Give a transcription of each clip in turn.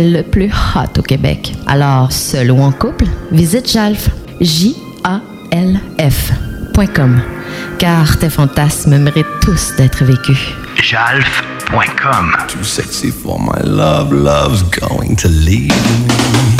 le plus hot au Québec. Alors, seul ou en couple, visite Jalf. J-A-L-F.com. Car tes fantasmes méritent tous d'être vécus. Jalf.com. Too sexy for my love, love's going to leave me.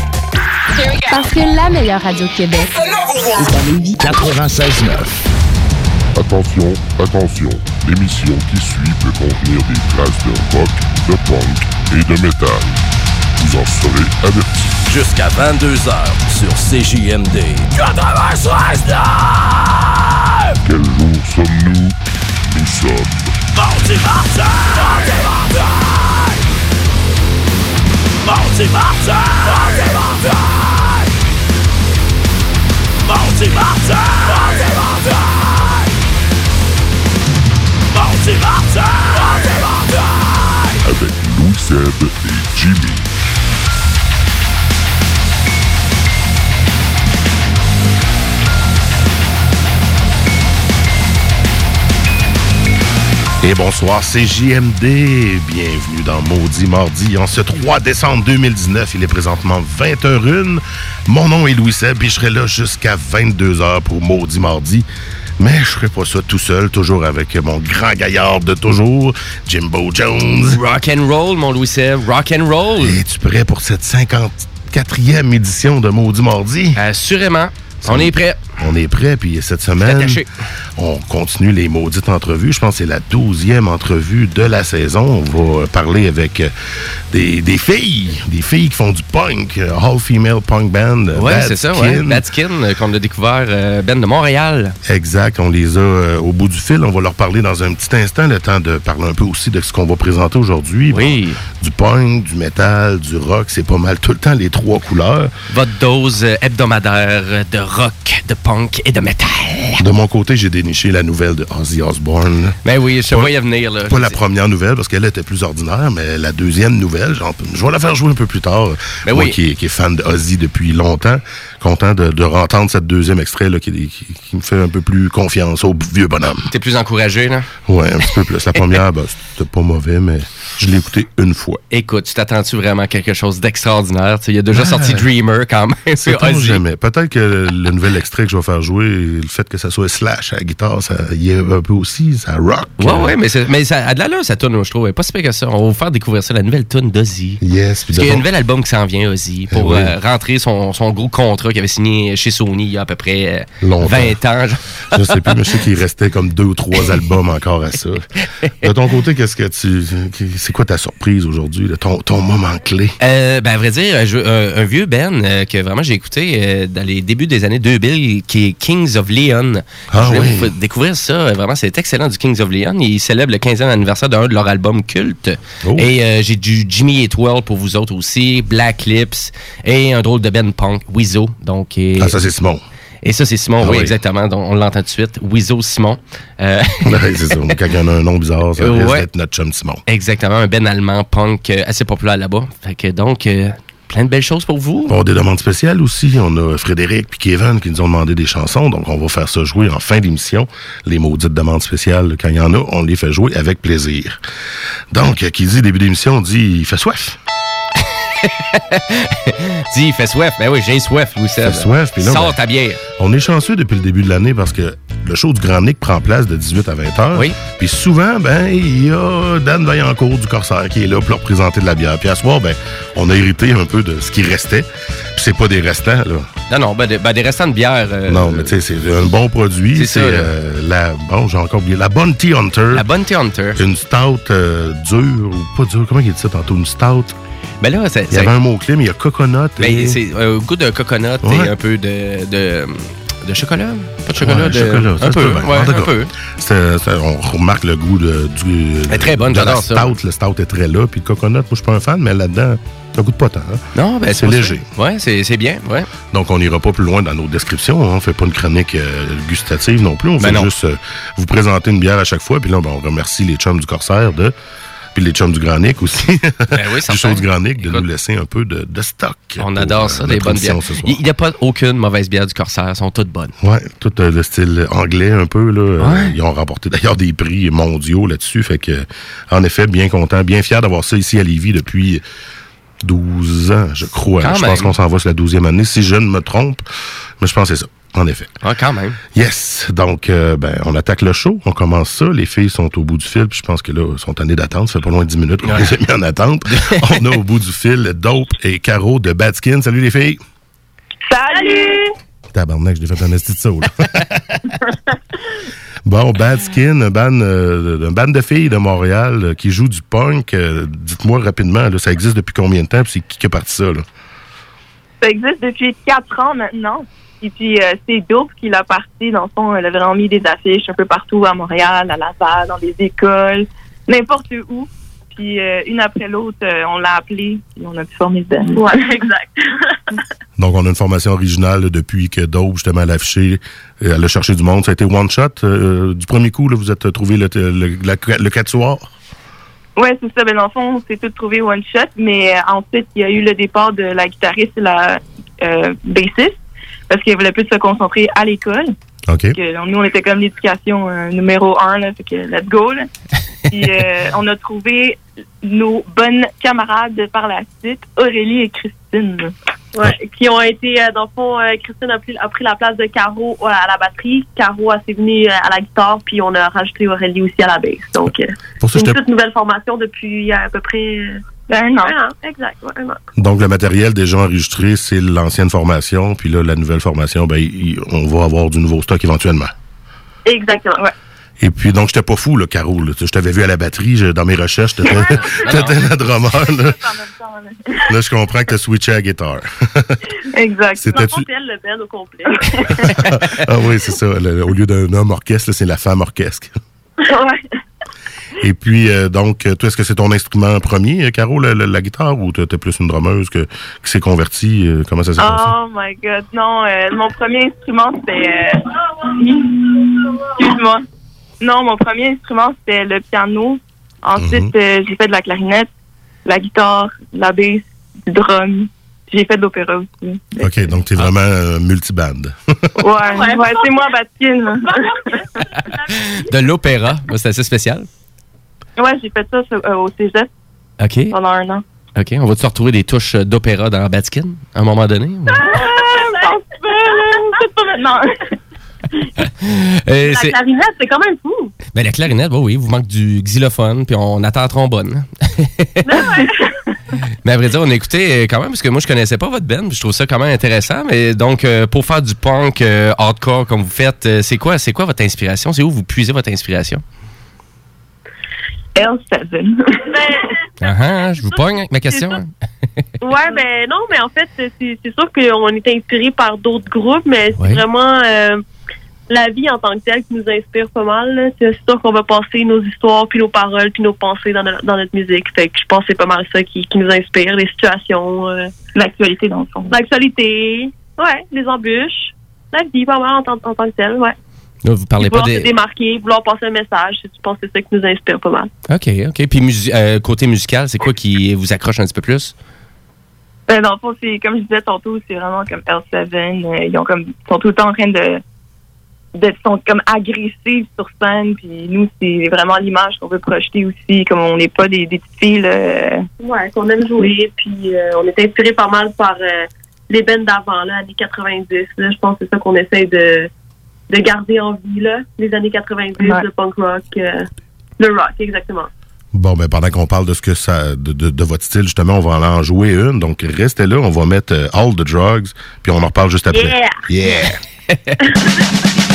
Parce que la meilleure radio de Québec est à Lévis. 96.9. Attention, attention, l'émission qui suit peut contenir des traces de rock, de punk et de métal. Vous en serez avertis. Jusqu'à 22h sur CJMD. 96.9. Quel jour sommes-nous? Nous sommes Mardi Martin! Mardi Martin! Mardi Martin! Mardi Martin! Avec Louis Seb et Jimmy. Et bonsoir, c'est JMD. Bienvenue dans Maudit Mardi. En ce 3 décembre 2019, il est présentement 20h01. Mon nom est Louis Seb et je serai là jusqu'à 22h pour Maudit Mardi. Mais je ferai pas ça tout seul, toujours avec mon grand gaillard de toujours, Jimbo Jones. Rock and roll, mon Louis Seb, rock and roll. Es-tu prêt pour cette 54e édition de Maudit Mardi? Assurément. On est prêt. On est prêt, puis cette semaine, on continue les maudites entrevues. Je pense que c'est la douzième entrevue de la saison. On va parler avec des, des filles, des filles qui font du punk, euh, all-female punk band. Ouais, Bad c'est ça, ouais. Bad Skin, euh, qu'on a découvert, euh, Ben de Montréal. Exact, on les a euh, au bout du fil. On va leur parler dans un petit instant, le temps de parler un peu aussi de ce qu'on va présenter aujourd'hui. Oui. Bon, du punk, du métal, du rock, c'est pas mal tout le temps les trois couleurs. Votre dose hebdomadaire de rock, de punk et de métal. De mon côté, j'ai déniché la nouvelle de Ozzy Osbourne. Ben oui, je voyais venir, là. Pas la première nouvelle, parce qu'elle était plus ordinaire, mais la deuxième nouvelle, genre, je vais la faire jouer un peu plus tard. Ben Moi oui. qui, qui est fan de Ozzy depuis longtemps, content de, de entendre cette deuxième extrait là, qui, qui- qui me fait un peu plus confiance au vieux bonhomme. T'es plus encouragé, là? Ouais, un petit peu plus. La première, ben, c'était pas mauvais, mais je l'ai écouté une fois. Écoute, tu t'attends-tu vraiment à quelque chose d'extraordinaire? Il a déjà sorti Dreamer, quand même. Ozzy. jamais. Peut-être que le nouvel extrait que je vais faire jouer, le fait que ça soit Slash à la guitare, ça y est un peu aussi, ça rock. Ouais, Euh, ouais, mais, mais ça a de l'allure, ça tourne, je trouve. Pas si pire que ça. On va vous faire découvrir ça, la nouvelle tune d'Ozzy. Yes, puis Parce qu'il y a un nouvel album qui s'en vient, Ozzy, pour Eh oui. euh, rentrer son, son gros contrat qu'il avait signé chez Sony il y a à peu près euh, Longtemps. 20 ans. genre. Je sais plus, mais je sais qu'il restait comme deux ou trois albums encore à ça. De ton côté, qu'est-ce que tu. C'est quoi ta surprise aujourd'hui, ton, ton moment clé? Euh, ben, à vrai dire, je- un, un vieux band euh, que vraiment j'ai écouté euh, dans les débuts des années 2000, qui est Kings of Leon. Ah je voulais oui. découvrir ça. euh, Vraiment, c'est excellent du Kings of Leon. Ils célèbrent le 15e anniversaire d'un de leurs albums cultes. Oh. Et euh, j'ai du Jimmy Eatwell pour vous autres aussi, Black Lips et un drôle de band punk. Donc, et, Ah, ça, c'est Simon. Et ça, c'est Simon, Ah oui, oui. exactement. Donc, on l'entend tout de suite. Weezo Simon. Euh, c'est ça. Quand il y en a un nom bizarre, ça Ouais. notre chum Simon. Exactement, un ben allemand punk euh, assez populaire là-bas. Fait que donc, euh, plein de belles choses pour vous. Bon, des demandes spéciales aussi. On a Frédéric et Kevin qui nous ont demandé des chansons. Donc, on va faire ça jouer en fin d'émission. Les maudites demandes spéciales, quand il y en a, on les fait jouer avec plaisir. Donc, euh, qui dit début d'émission, dit il fait soif. Dis, il fait soif. Ben oui, j'ai soif, Louis. Fait soif, puis là, Sors ben- ta bière. On est chanceux depuis le début de l'année parce que le show du Grand Nick prend place de 18 à 20 heures. Oui. Puis souvent, ben, il y a Dan Vaillancourt du Corsaire qui est là pour leur présenter de la bière. Puis à ce soir, ben, on a hérité un peu de ce qui restait. Puis c'est pas des restants, là. Non, non, ben, de- ben, des restants de bière. euh, non, mais tu sais, c'est un bon produit. C'est euh, la, bon, j'ai encore oublié, la Bounty Hunter. La Bounty Hunter. Une stout euh, dure, ou pas dure, comment il dit ça tantôt? Une stout? Ben là, c'est. Il y avait un mot-clé, mais il y a coconut. Ben, et- c'est un goût de coconut Ouais. et un peu de. de De chocolat? Pas de chocolat? Ouais, de... chocolat, ça un peu, peut bien. ouais, En tout un peu. on remarque le goût de, du. Elle est très bonne, j'adore ça. stout. Le stout est très là. Puis le coconut, moi, je suis pas un fan, mais là-dedans, ça goûte pas tant. hein. Non, ben, c'est léger. Ouais, c'est c'est bien, ouais. Donc, on n'ira pas plus loin dans nos descriptions. hein. On fait pas une chronique euh, gustative non plus. On Ben fait non. juste euh, vous présenter une bière à chaque fois. Puis là, ben, on remercie les chums du Corsaire de. Puis les chums du Grand Nick aussi. Ben oui, du Grand Nick de nous laisser un peu de, de stock. On adore euh, ça, des notre bonnes bières. Il n'y a pas aucune mauvaise bière du Corsaire, elles sont toutes bonnes. Ouais, tout euh, le style anglais un peu là. Euh, ils ont remporté d'ailleurs des prix mondiaux là-dessus, fait que en effet bien content, bien fier d'avoir ça ici à Lévis depuis 12 ans, je crois. Quand je même. pense qu'on s'en va sur la 12e année, si je ne me trompe, mais je pense que c'est ça. En effet. Ah, quand même. Yes. Donc, euh, ben, on attaque le show. On commence ça. Les filles sont au bout du fil. Puis je pense que là, ils sont tannées d'attente. Ça fait pas loin de 10 minutes qu'on les a mis en attente. on a au bout du fil Dope et Caro de Badskin. Salut les filles. Salut! Tabarnak, je l'ai fait un esti de saut, là. Bon, Bad Skin, un band, euh, un band de filles de Montréal euh, qui joue du punk. Dites-moi rapidement, là, ça existe depuis combien de temps? Puis c'est qui qui a parti ça? Là? Ça existe depuis quatre ans maintenant. Et puis, euh, c'est Dope qui l'a parti. Dans le fond, elle avait vraiment mis des affiches un peu partout à Montréal, à Laval, dans des écoles, n'importe où. Puis, euh, une après l'autre, euh, on l'a appelé et on a pu former le band. Ouais, exact. Donc, on a une formation originale depuis que Dope, justement, l'a affiché. Elle a cherché du monde. Ça a été one shot. euh, du premier coup, là, vous êtes trouvé le, le, la- le quatuor? Ouais, c'est ça. Ben, dans le fond, on s'est tout trouvé one shot, mais euh, ensuite, il y a eu le départ de la guitariste et la euh, bassiste parce qu'elle voulait plus se concentrer à l'école. OK. Que, nous, on était comme l'éducation euh, numéro un, là, fait que let's go. Là. Puis euh, on a trouvé nos bonnes camarades par la suite, Aurélie et Christine. Ouais, qui ont été, euh, dans le fond, euh, Christine a pris, a pris la place de Caro à la batterie. Caro s'est venue euh, à la guitare, puis on a rajouté Aurélie aussi à la basse. Donc, euh, Pour ça, c'est une toute nouvelle formation depuis à peu près euh, un an. Un an, exact, ouais, un an. Donc, le matériel déjà enregistré, c'est l'ancienne formation. Puis là, la nouvelle formation, ben, on va avoir du nouveau stock éventuellement. Exactement, ouais. Et puis, donc, j'étais pas fou, là, Caro. là. Tu Je t'avais vu à la batterie, je- dans mes recherches, t'étais t'étais la drummer. Là. Là, je comprends que t'as switché à la guitare. Exact. C'était-tu- Dans le elle band au complet. ah oui, c'est ça. Le- au lieu d'un homme orchestre, là, c'est la femme orchestre. ouais. Et puis, euh, donc, euh, toi, est-ce que c'est ton instrument premier, euh, Caro, la, la- la guitare, ou t'es plus une drummeuse que, qui s'est convertie? euh, comment ça s'est passé? Oh my god. Non, euh, mon premier instrument, c'était. euh, Excuse-moi. Non, mon premier instrument, c'était le piano. Ensuite, euh, j'ai fait de la clarinette, la guitare, la basse, du drum. J'ai fait de l'opéra aussi. OK, donc t'es vraiment euh, multiband. Ouais, ouais, c'est moi, Batkin. là. De l'opéra, c'est assez spécial. Ouais, j'ai fait ça euh, au cégep OK. pendant un an. OK. On va-tu retrouver des touches d'opéra dans Batskin à un moment donné? ou- Ah. C'est pas maintenant. Euh, la clarinette, c'est quand même fou. Ben, la clarinette, bah oui, vous manque du xylophone, puis on attend la trombone. mais à vrai dire, on a écouté euh, quand même, parce que moi, je connaissais pas votre band, puis je trouve ça quand même intéressant. Mais donc, euh, pour faire du punk euh, hardcore comme vous faites, c'est quoi, c'est quoi votre inspiration? C'est où vous puisez votre inspiration? L7. Ah, ah, je vous pogne avec ma question. Ouais, ben non, mais en fait, c'est sûr qu'on est inspiré par d'autres groupes, mais c'est Ouais. vraiment euh, la vie en tant que telle qui nous inspire pas mal. C'est sûr qu'on va passer nos histoires, puis nos paroles, puis nos pensées dans, no- dans notre musique. Fait que je pense que c'est pas mal ça qui, qui nous inspire, les situations, euh, L'actualité, dans le fond. l'actualité, ouais, les embûches, la vie pas mal en, tant- en tant que telle, ouais. Vous parlez pas vouloir se des. démarquer, vouloir passer un message, je pense que c'est ça qui nous inspire pas mal. OK, OK. Puis, euh, côté musical, c'est quoi qui vous accroche un petit peu plus? Ben, dans le fond, c'est comme je disais tantôt, c'est vraiment comme L7. euh, ils ont comme ils sont tout le temps en train de d'être sont comme agressifs sur scène. Puis nous, c'est vraiment l'image qu'on veut projeter aussi. Comme on n'est pas des, des petites filles. Là. Ouais, qu'on aime jouer, puis euh, on est inspiré pas mal par euh, les bands d'avant, là, années 90. Là, je pense que c'est ça qu'on essaie de, de garder en vie, là, les années 90, Ouais. le punk rock, euh, le rock, exactement. Bon, ben pendant qu'on parle de ce que ça, de, de- de votre style, justement, on va en en jouer une. Donc, restez là, on va mettre euh, All the Drugs, puis on en reparle juste après. Yeah! Yeah!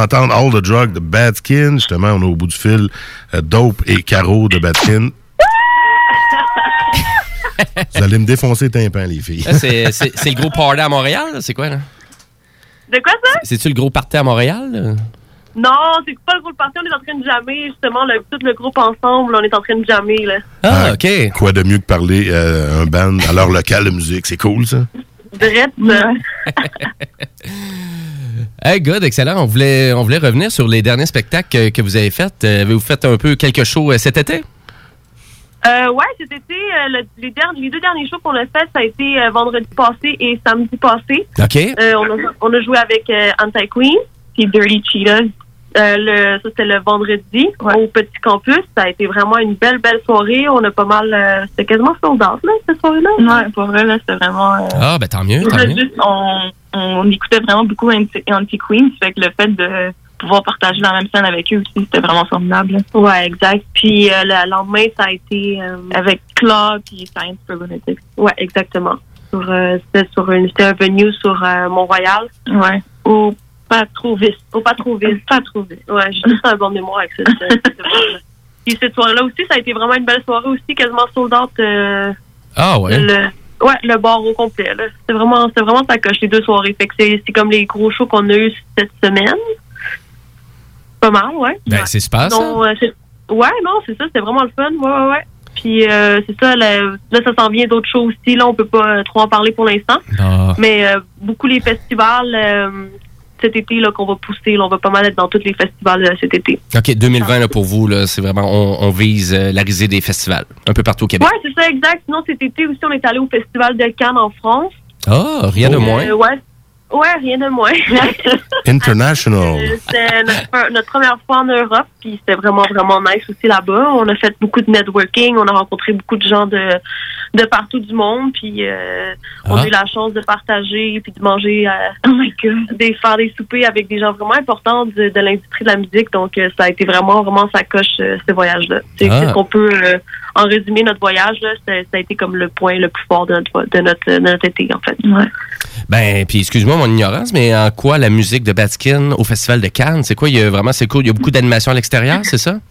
d'entendre All the Drug de Badskin. Justement, on est au bout du fil. euh, Dope et Caro de Badskin. Vous allez me défoncer le tympan, les filles. C'est c'est- c'est le gros party à Montréal, là? c'est quoi là? De quoi ça? C'est-tu le gros party à Montréal? là? Non, c'est pas le groupe party, on est en train de jammer, justement, le- tout le groupe ensemble, on est en train de jammer, là. Ah, OK. Quoi de mieux que parler euh, un band à leur local de musique? C'est cool, ça? Direct, ça. Hey, good, excellent. On voulait, on voulait revenir sur les derniers spectacles que, que vous avez faits. Euh, Avez-vous fait un peu quelque chose euh, cet été? Euh, ouais, cet été, euh, le- les, derniers, les deux derniers shows qu'on a fait, ça a été euh, vendredi passé et samedi passé. OK. Euh, on, a, on a joué avec euh, Anti-Queen puis Dirty Cheetahs. Euh, le, ça, c'était le vendredi au Petit Campus. Ça a été vraiment une belle, belle soirée. On a pas mal... euh, c'était quasiment sold out, là, cette soirée-là. Ouais, pour vrai, là, c'était vraiment. euh, Ah, ben tant mieux, tant a mieux. juste- on, on écoutait vraiment beaucoup Anti- Anti-Queen. Ça fait que le fait de pouvoir partager la même scène avec eux aussi, c'était vraiment formidable. Ouais, exact. Puis euh, le lendemain, ça a été... euh, Avec Claude puis Science for Lunatics. Ouais, exactement. Sur, euh, c'était sur une, c'était un venue sur euh, Mont-Royal. Ouais. Au Patrovis. Au Patrovis. Patrovis. Ouais, j'ai juste un bon mémoire avec cette, cette. Puis cette soirée-là aussi, ça a été vraiment une belle soirée aussi, quasiment sold out. euh, Ah, ouais. le, ouais, le bar au complet. C'était vraiment, c'était vraiment ça coche les deux soirées. Fait que c'est, c'est comme les gros shows qu'on a eu cette semaine. Pas mal, ouais. Ben, c'est super, ça. Euh, c'est- ouais, non, c'est ça, c'était vraiment le fun. Ouais, ouais, ouais. Puis euh, c'est ça, là, là, ça s'en vient d'autres choses aussi. Là, on peut pas euh, trop en parler pour l'instant. Ah. Mais euh, beaucoup les festivals cet été là qu'on va pousser, là, on va pas mal être dans tous les festivals euh, cet été. OK, 2020, là, pour vous, là, c'est vraiment, on, on vise euh, la risée des festivals, un peu partout au Québec. Ouais, c'est ça, exact. Sinon, cet été aussi, on est allé au festival de Cannes en France. Ah, rien de Euh, moins. ouais. Ouais, rien de moins. International. Euh, C'était notre, notre première fois en Europe, puis c'était vraiment, vraiment nice aussi là-bas. On a fait beaucoup de networking, on a rencontré beaucoup de gens de, de partout du monde, puis euh, on Ah. a eu la chance de partager, puis de manger, euh, des, faire des soupers avec des gens vraiment importants de, de l'industrie de la musique. Donc, euh, ça a été vraiment, vraiment sa coche, euh, ce voyage-là. C'est Ah. c'est ce qu'on peut, euh, en résumé, notre voyage, là, ça, ça a été comme le point le plus fort de notre, de notre, de notre été, en fait. Ben, puis excuse-moi mon ignorance, mais en quoi la musique de Batskin au Festival de Cannes, c'est quoi? Il y a vraiment, c'est cool, il y a beaucoup d'animation à l'extérieur, c'est ça?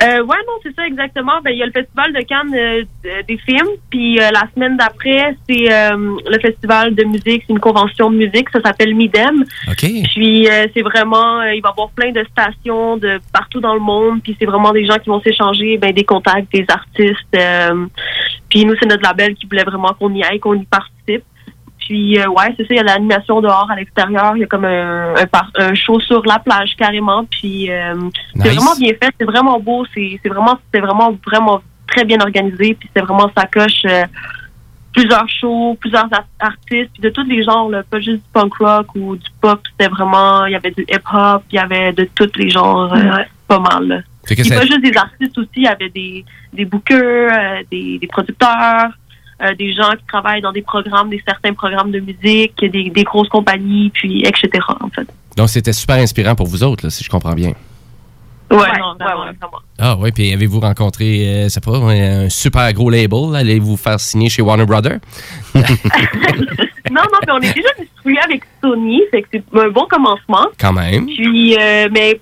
Euh, ouais, non, c'est ça exactement. Ben, il y a le festival de Cannes euh, de- des films, puis euh, la semaine d'après, c'est euh, le festival de musique, c'est une convention de musique, ça s'appelle Midem. OK. Puis c'est vraiment, il va y avoir plein de stations de partout dans le monde, puis c'est vraiment des gens qui vont s'échanger ben, des contacts, des artistes. puis nous, c'est notre label qui voulait vraiment qu'on y aille, qu'on y participe. Puis euh, ouais, c'est ça, il y a l'animation dehors à l'extérieur, il y a comme un, un, par- un show sur la plage carrément, puis euh, c'est Nice. vraiment bien fait, c'est vraiment beau, c'est c'est vraiment c'est vraiment vraiment très bien organisé, puis c'est vraiment ça coche euh, plusieurs shows, plusieurs ar- artistes, puis de tous les genres, là, pas juste du punk rock ou du pop, c'était vraiment il y avait du hip hop, il y avait de tous les genres, euh, pas mal. Là. Puis pas juste des artistes aussi, il y avait des des bookers, euh, des, des producteurs. Euh, des gens qui travaillent dans des programmes, des certains programmes de musique, des, des grosses compagnies, puis etc. En fait. Donc, c'était super inspirant pour vous autres, là, si je comprends bien. Ouais, non, vraiment, vraiment. Ah oui, puis avez-vous rencontré, euh, c'est pas, un super gros label? Allez-vous faire signer chez Warner Brothers? non, non, mais on est déjà distribué avec Sony, fait que c'est un bon commencement. Quand même. Puis, euh, mais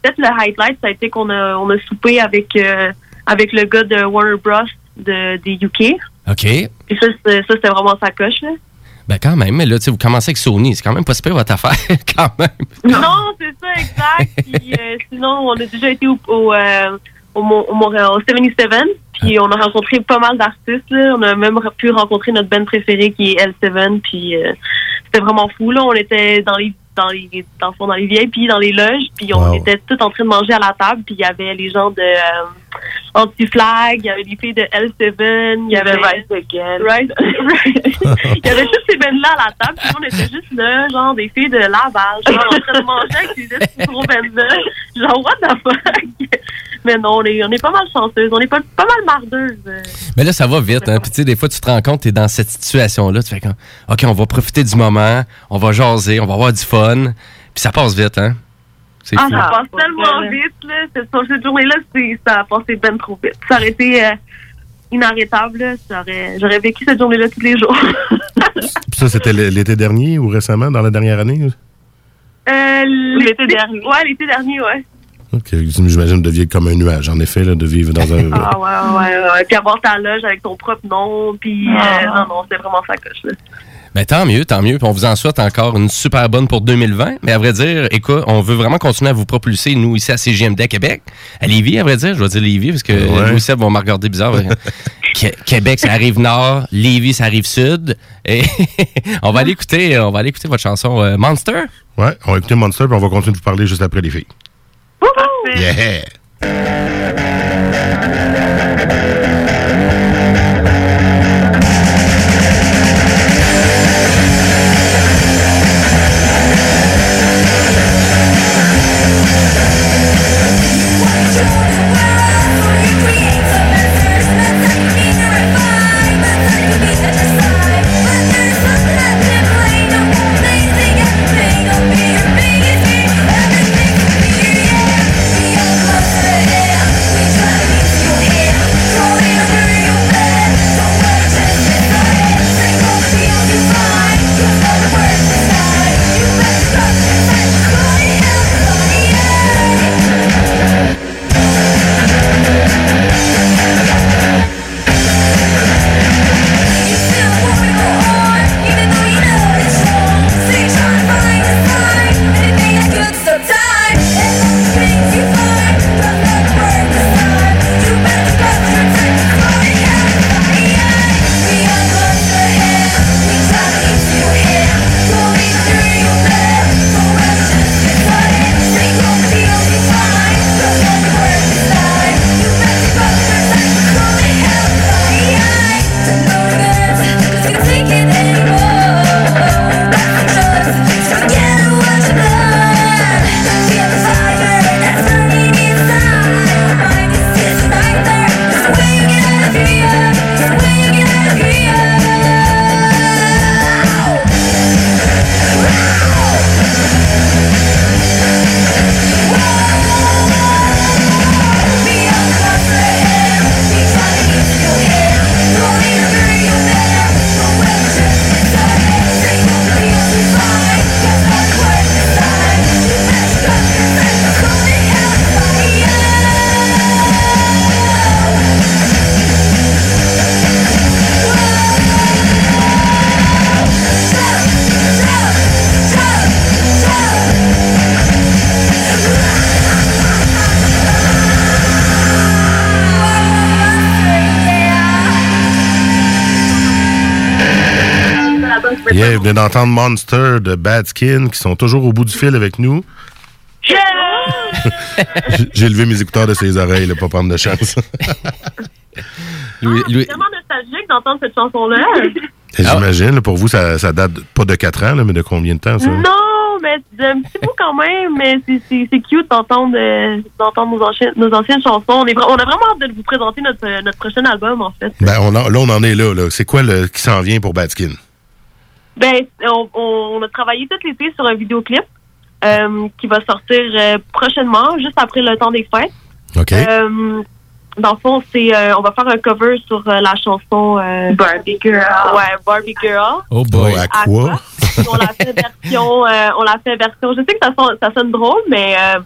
peut-être le highlight, ça a été qu'on a, on a soupé avec, euh, avec le gars de Warner Bros. De, des UK. OK. Et ça, c'était vraiment sa coche. Là. Ben quand même, mais là, tu sais, vous commencez avec Sony, c'est quand même pas super votre affaire, quand même. Non, c'est ça, exact. Puis, euh, sinon, on a déjà été au, au, euh, au, au Montréal, au 77. Puis, on a rencontré pas mal d'artistes. là. On a même pu rencontrer notre band préférée qui est L7. Puis, euh, c'était vraiment fou. Là. On était dans les dans les dans, le fond, dans les dans les loges puis on Wow. était tous en train de manger à la table puis il y avait les gens de euh, Anti-Flag, il y avait les filles de L7, il y avait Rise Again. Rise, il y avait toutes ces bandes-là à la table, puis on était juste là, genre des filles de Laval, genre en train de manger avec petits gros bandes-là. Genre, what the fuck? Mais non, on est, on est pas mal chanceuses, on est pas, pas mal mardeuses. euh. Mais là, ça va vite. Hein? Puis, tu sais, des fois, tu te rends compte, tu es dans cette situation-là. Tu fais comme, OK, on va profiter du moment, on va jaser, on va avoir du fun. Puis, ça passe vite, hein? C'est Ah, fou. ça passe tellement vite, là. Cette, cette journée-là, ça a passé ben trop vite. Ça aurait été euh, inarrêtable, J'aurais vécu cette journée-là tous les jours. Puis ça, c'était l'été dernier ou récemment, dans la dernière année? Euh, l'été dernier. Ouais, l'été dernier, ouais. OK. J'imagine de vivre comme un nuage, en effet, là, de vivre dans un... Ah ouais, ouais, ouais. Puis avoir ta loge avec ton propre nom, puis Ah. euh, non, non, c'est vraiment ça coche, là. Ben, tant mieux, tant mieux. Puis on vous en souhaite encore une super bonne pour 2020. Mais à vrai dire, écoute, on veut vraiment continuer à vous propulser, nous, ici à CGMD à Québec. À Lévis, à vrai dire. Je vais dire Lévis, parce que Ouais. Louis Seb vont me regarder bizarre. Qué- Québec, ça arrive nord. Lévis, ça arrive sud. Et on va aller écouter, on va aller écouter votre chanson euh, Monster. Ouais, on va écouter Monster, puis on va continuer de vous parler juste après les filles. Yeah! Yeah, venez d'entendre Monster de Bad Skin qui sont toujours au bout du fil avec nous. J'ai- J'ai levé mes écouteurs de ses oreilles, là, pas prendre de chance. Louis, Louis- C'est vraiment nostalgique d'entendre cette chanson-là. J'imagine, pour vous, ça, ça date pas de 4 ans, là, mais de combien de temps, ça? Non, mais d'un petit bout quand même, mais c'est- cute d'entendre euh, d'entendre nos, anciennes- nos anciennes chansons. On, est on a vraiment hâte de vous présenter notre, notre prochain album, en fait. Ben, on là, on en est là. là. C'est quoi le, qui s'en vient pour Bad Skin? Ben, on, on a travaillé tout l'été sur un vidéoclip euh, qui va sortir euh, prochainement, juste après le temps des fêtes. OK. Euh, dans le fond, c'est euh, on va faire un cover sur euh, la chanson euh, Barbie Girl. Ouais, Barbie Girl. Oh boy. à quoi? on l'a fait version, euh, on l'a fait version. Je sais que ça sonne, ça sonne drôle, mais euh,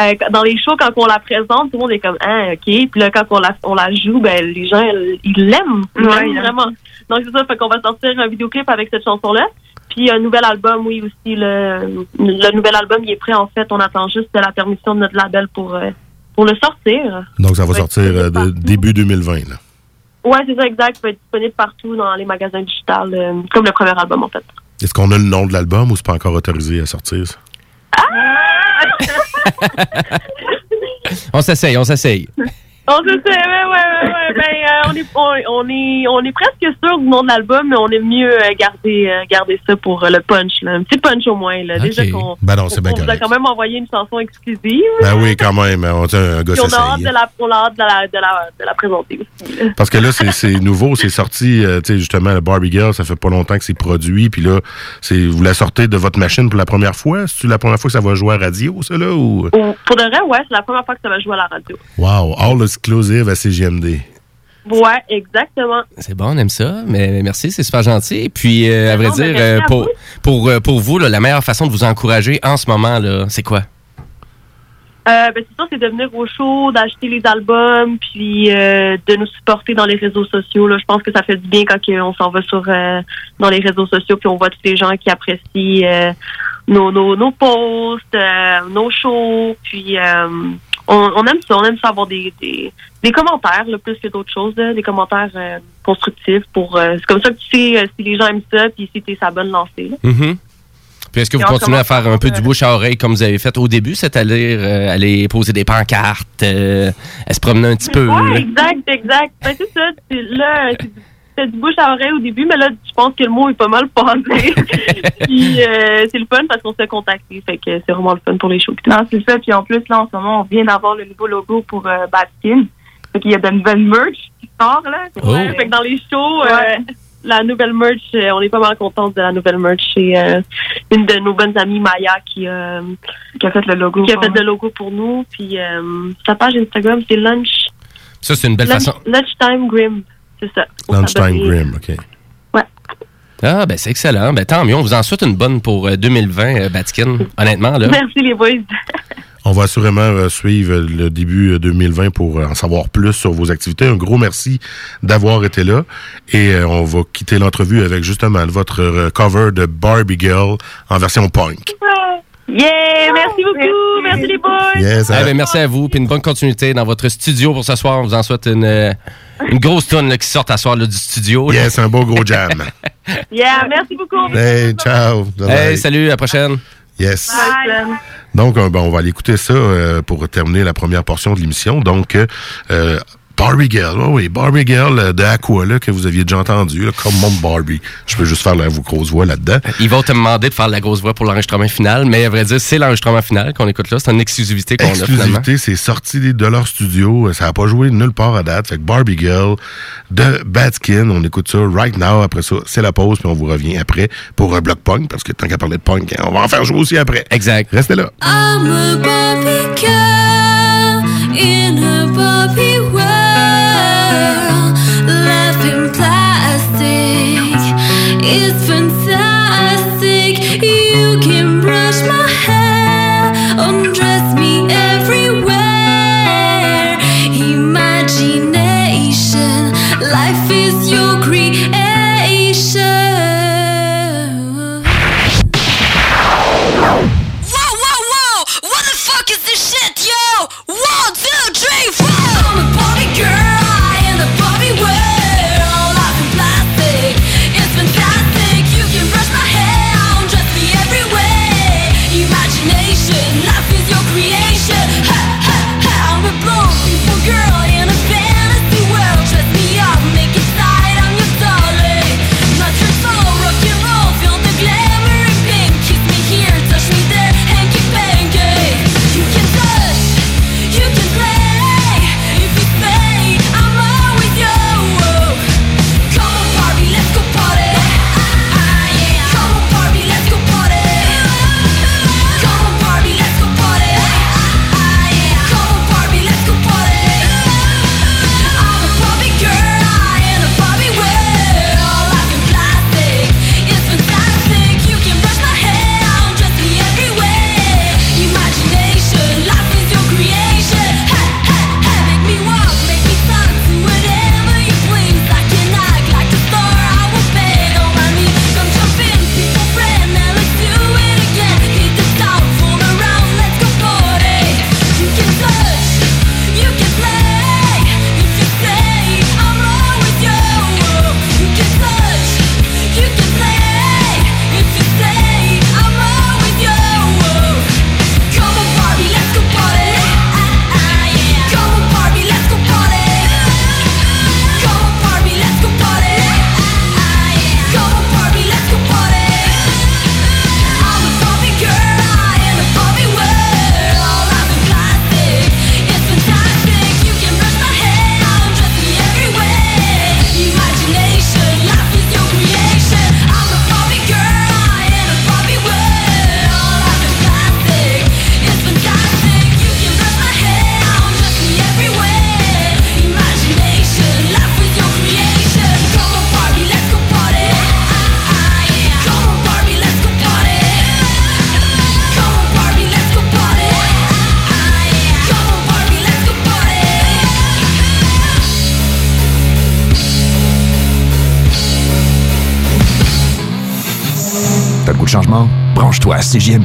euh, dans les shows, quand on la présente, tout le monde est comme ah ok. Puis là, quand on la, on la joue, ben les gens ils l'aiment, ils Ouais, l'aiment vraiment. Donc c'est ça, fait qu'on va sortir un vidéoclip avec cette chanson-là. Puis un nouvel album, oui aussi le, le nouvel album il est prêt en fait. On attend juste la permission de notre label pour euh, pour le sortir. Donc, ça va Ouais, sortir euh, de début 2020. Là. Ouais, c'est ça exact. Ça va être disponible partout dans les magasins digitales, euh, comme le premier album en fait. Est-ce qu'on a le nom de l'album ou c'est pas encore autorisé à sortir? ça? On s'essaye, on s'essaye. On se sait, ouais, ouais, ouais, ouais. Ben, euh, on, est, on, on est, on est presque sûr du nom de l'album, mais on aime mieux euh, garder, euh, garder ça pour le punch, là. Un petit punch au moins, là. Déjà qu'on Ben on vous a quand même envoyé une chanson exclusive. Ben oui, quand même. On tient un gars on a hâte de la, on a hâte de la, de la, de la présenter aussi. là. Parce que là, c'est- nouveau, c'est sorti, euh, tu sais, justement, le Barbie Girl, ça fait pas longtemps que c'est produit, puis là, c'est vous la sortez de votre machine pour la première fois? C'est la première fois que ça va jouer à radio, ça, là, ou... Ou- Pour de vrai, ouais, c'est la première fois que ça va jouer à la radio. Wow, all exclusive à CGMD. Ouais, exactement. C'est bon, on aime ça. Mais merci, c'est super gentil. Et puis, euh, à vrai non, mais dire, merci euh, à pour, vous. pour, euh, pour vous, là, la meilleure façon de vous encourager en ce moment, là, c'est quoi? Euh, ben, c'est ça, c'est de venir au show, d'acheter les albums, puis euh, de nous supporter dans les réseaux sociaux. Là. Je pense que ça fait du bien quand on s'en va sur euh, dans les réseaux sociaux, puis on voit tous les gens qui apprécient euh, nos, nos, nos posts, euh, nos shows, puis euh, on, on aime ça, on aime ça avoir des, des, des commentaires, là, plus que d'autres choses, là, des commentaires euh, constructifs. pour euh, C'est comme ça que tu sais euh, si les gens aiment ça, puis si t'es sa bonne lancée. Mhm. Puis est-ce que vous Puis continuez à faire un peu du bouche à oreille comme vous avez fait au début, c'est-à-dire aller poser des pancartes, à se promener un petit peu? Là? exact, exact. Ben, c'est ça. c'est- Là, c'est- c'était du bouche à oreille au début, mais là, je pense que le mot est pas mal passé. Puis euh, c'est le fun parce qu'on s'est contacté. Fait que c'est vraiment le fun pour les shows. Non, c'est ça. Puis en plus, là, en ce moment, on vient d'avoir le nouveau logo pour euh, Batskin. Fait qu'il y a de nouvelles merch qui sort, là. Oh. Ouais, fait que dans les shows, euh, Ouais. la nouvelle merch, euh, on est pas mal contente de la nouvelle merch. C'est euh, une de nos bonnes amies, Maya, qui, euh, Qui a fait le logo. qui a fait le logo pour nous. Puis euh, sa page Instagram, c'est Lunch, Ça, c'est une belle lunch façon. Lunchtime Grim. C'est ça. Lunchtime. Grim, OK. Ah, ben c'est excellent. Ben tant mieux. On vous en souhaite une bonne pour euh, 2020, euh, Batkin. Honnêtement, là. Merci les boys. On va assurément euh, suivre le début euh, 2020 pour euh, en savoir plus sur vos activités. Un gros merci d'avoir été là. Et euh, on va quitter l'entrevue avec justement votre euh, cover de Barbie Girl en version punk. Yeah, merci beaucoup. Merci, les boys. Yes, euh, ben, merci à vous. Puis une bonne continuité dans votre studio pour ce soir. On vous en souhaite une, euh, une grosse tonne qui sort à soir là, du studio. là. yes, un beau gros jam. Yeah, merci beaucoup. hey, ciao. Hey, salut, à la prochaine. Yes. Bye. Donc, euh, ben, on va aller écouter ça euh, pour terminer la première portion de l'émission. Donc, euh, Barbie Girl, oh oui, Barbie Girl euh, de Aqua, là, que vous aviez déjà entendu, là, comme mon Barbie. Je peux juste faire la grosse voix là-dedans. Ils vont te demander de faire la grosse voix pour l'enregistrement final, mais à vrai dire, c'est l'enregistrement final qu'on écoute là. C'est une exclusivité qu'on a finalement. Exclusivité, c'est sorti de leur studio. Ça n'a pas joué nulle part à date. Fait que Barbie Girl de Batskin, on écoute ça right now. Après ça, c'est la pause, puis on vous revient après pour un bloc punk, parce que tant qu'à parler de punk, hein, on va en faire jouer aussi après. Exact. Restez là. I'm a Barbie girl in a Barbie world. Is fantastic. You can brush my hair, undress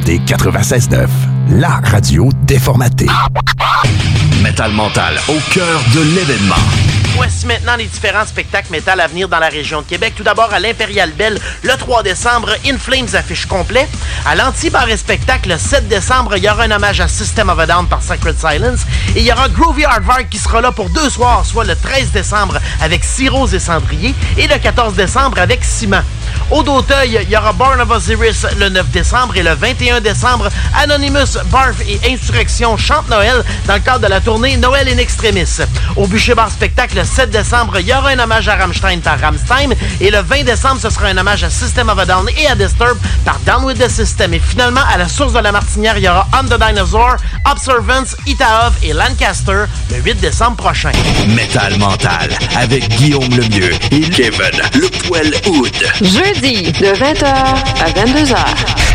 CJMD 96.9, la radio déformatée. Metal Mental, au cœur de l'événement. Voici maintenant les différents spectacles métal à venir dans la région de Québec. Tout d'abord, à l'Impérial Belle, le 3 décembre, In Flames affiche complet. À l'Anti-Bar et Spectacle, le 7 décembre, il y aura un hommage à System of a Down par Sacred Silence. Et il y aura Groovy Hardvark qui sera là pour deux soirs, soit le 13 décembre avec Cyrose et Cendrier et le 14 décembre avec Ciment. Au d'Auteuil, il y aura Born of Osiris le 9 décembre et le 21 décembre, Anonymous, Barf et Insurrection chantent Noël dans le cadre de la tournée Noël in Extremis. Au Bûcher Bar Spectacle, le 7 décembre, il y aura un hommage à Rammstein par Rammstein et le 20 décembre, ce sera un hommage à System of a Down et à Disturb par Down with the System. Et finalement, à la source de la Martinière, il y aura On the Dinosaur, Observance, Itaov et Lancaster le 8 décembre prochain. Metal Mental, avec Guillaume Lemieux et Kevin Le Poil Hood. Jeudi, de 20h à 22h.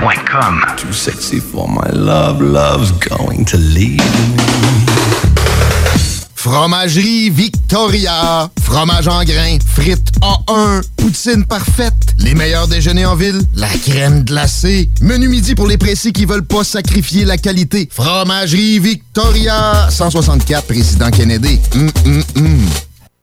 Too sexy for my love, love's going to leave me. Fromagerie Victoria. Fromage en grains. Frites A1. Poutine parfaite. Les meilleurs déjeuners en ville. La crème glacée. Menu midi pour les pressés qui veulent pas sacrifier la qualité. Fromagerie Victoria. 164 Président Kennedy. Hum, hum, hum.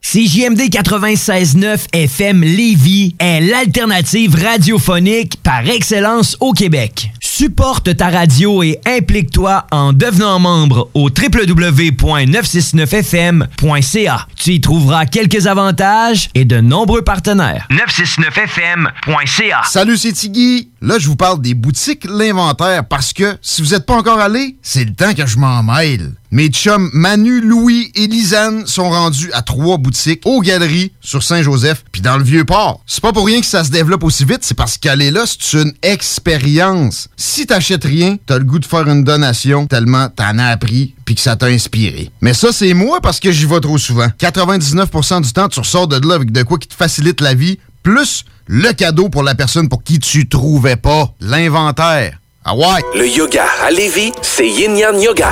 CJMD 96.9 FM Lévis est l'alternative radiophonique par excellence au Québec. Supporte ta radio et implique-toi en devenant membre au www.969fm.ca. Tu y trouveras quelques avantages et de nombreux partenaires. 969fm.ca. Salut, c'est Tiggy. Là, je vous parle des boutiques L'Inventaire parce que si vous n'êtes pas encore allé, c'est le temps que je m'en mêle. Mes chums Manu, Louis et Lisanne sont rendus à trois boutiques aux Galeries sur Saint-Joseph puis dans le Vieux-Port. C'est pas pour rien que ça se développe aussi vite, c'est parce qu'aller là, c'est une expérience. Si t'achètes rien, t'as le goût de faire une donation tellement t'en as appris puis que ça t'a inspiré. Mais ça, c'est moi parce que j'y vais trop souvent. 99% du temps, tu ressors de là avec de quoi qui te facilite la vie, plus le cadeau pour la personne pour qui tu trouvais pas l'inventaire. Ah ouais? Le yoga à Lévis, c'est Yin Yang Yoga.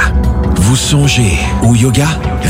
Vous songez au yoga?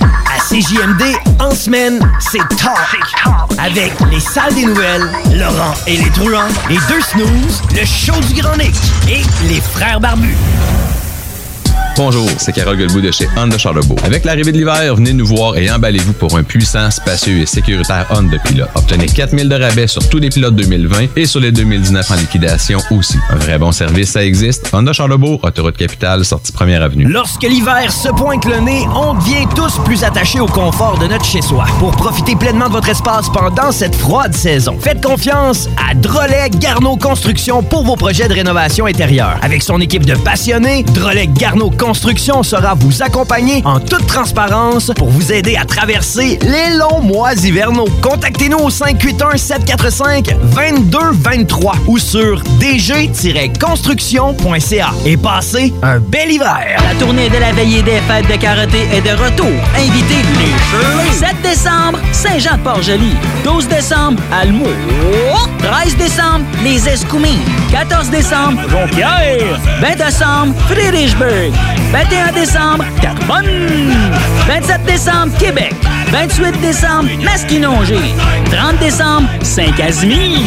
À CJMD, en semaine, c'est Talk. Avec les salles des nouvelles, Laurent et les truands, les deux snooze, le show du Grand Nick et les frères barbus. Bonjour, c'est Carole Guilbeault de chez Honda Charlebourg. Avec l'arrivée de l'hiver, venez nous voir et emballez-vous pour un puissant, spacieux et sécuritaire Honda Pilot. Obtenez 4000 de rabais sur tous les pilotes 2020 et sur les 2019 en liquidation aussi. Un vrai bon service, ça existe. Honda Charlebourg, autoroute capitale, sortie première avenue. Lorsque l'hiver se pointe le nez, on devient tous plus attachés au confort de notre chez-soi. Pour profiter pleinement de votre espace pendant cette froide saison, faites confiance à Drolet Garneau Construction pour vos projets de rénovation intérieure. Avec son équipe de passionnés, Drolet Garneau Construction Construction sera vous accompagner en toute transparence pour vous aider à traverser les longs mois hivernaux. Contactez-nous au 581-745-2223 ou sur dg-construction.ca et passez un bel hiver. La tournée de la veillée des fêtes de karaté est de retour. Invitez les Shirley. 7 décembre, Saint-Jean-de-Port-Joli. 12 décembre, Almo. 13 décembre, les Escoumins. 14 décembre, Jonquière. 20 décembre, Friedrichsburg. 21 décembre, Carbonne. 27 décembre, Québec. 28 décembre, Masquinongé. 30 décembre, Saint-Casimir.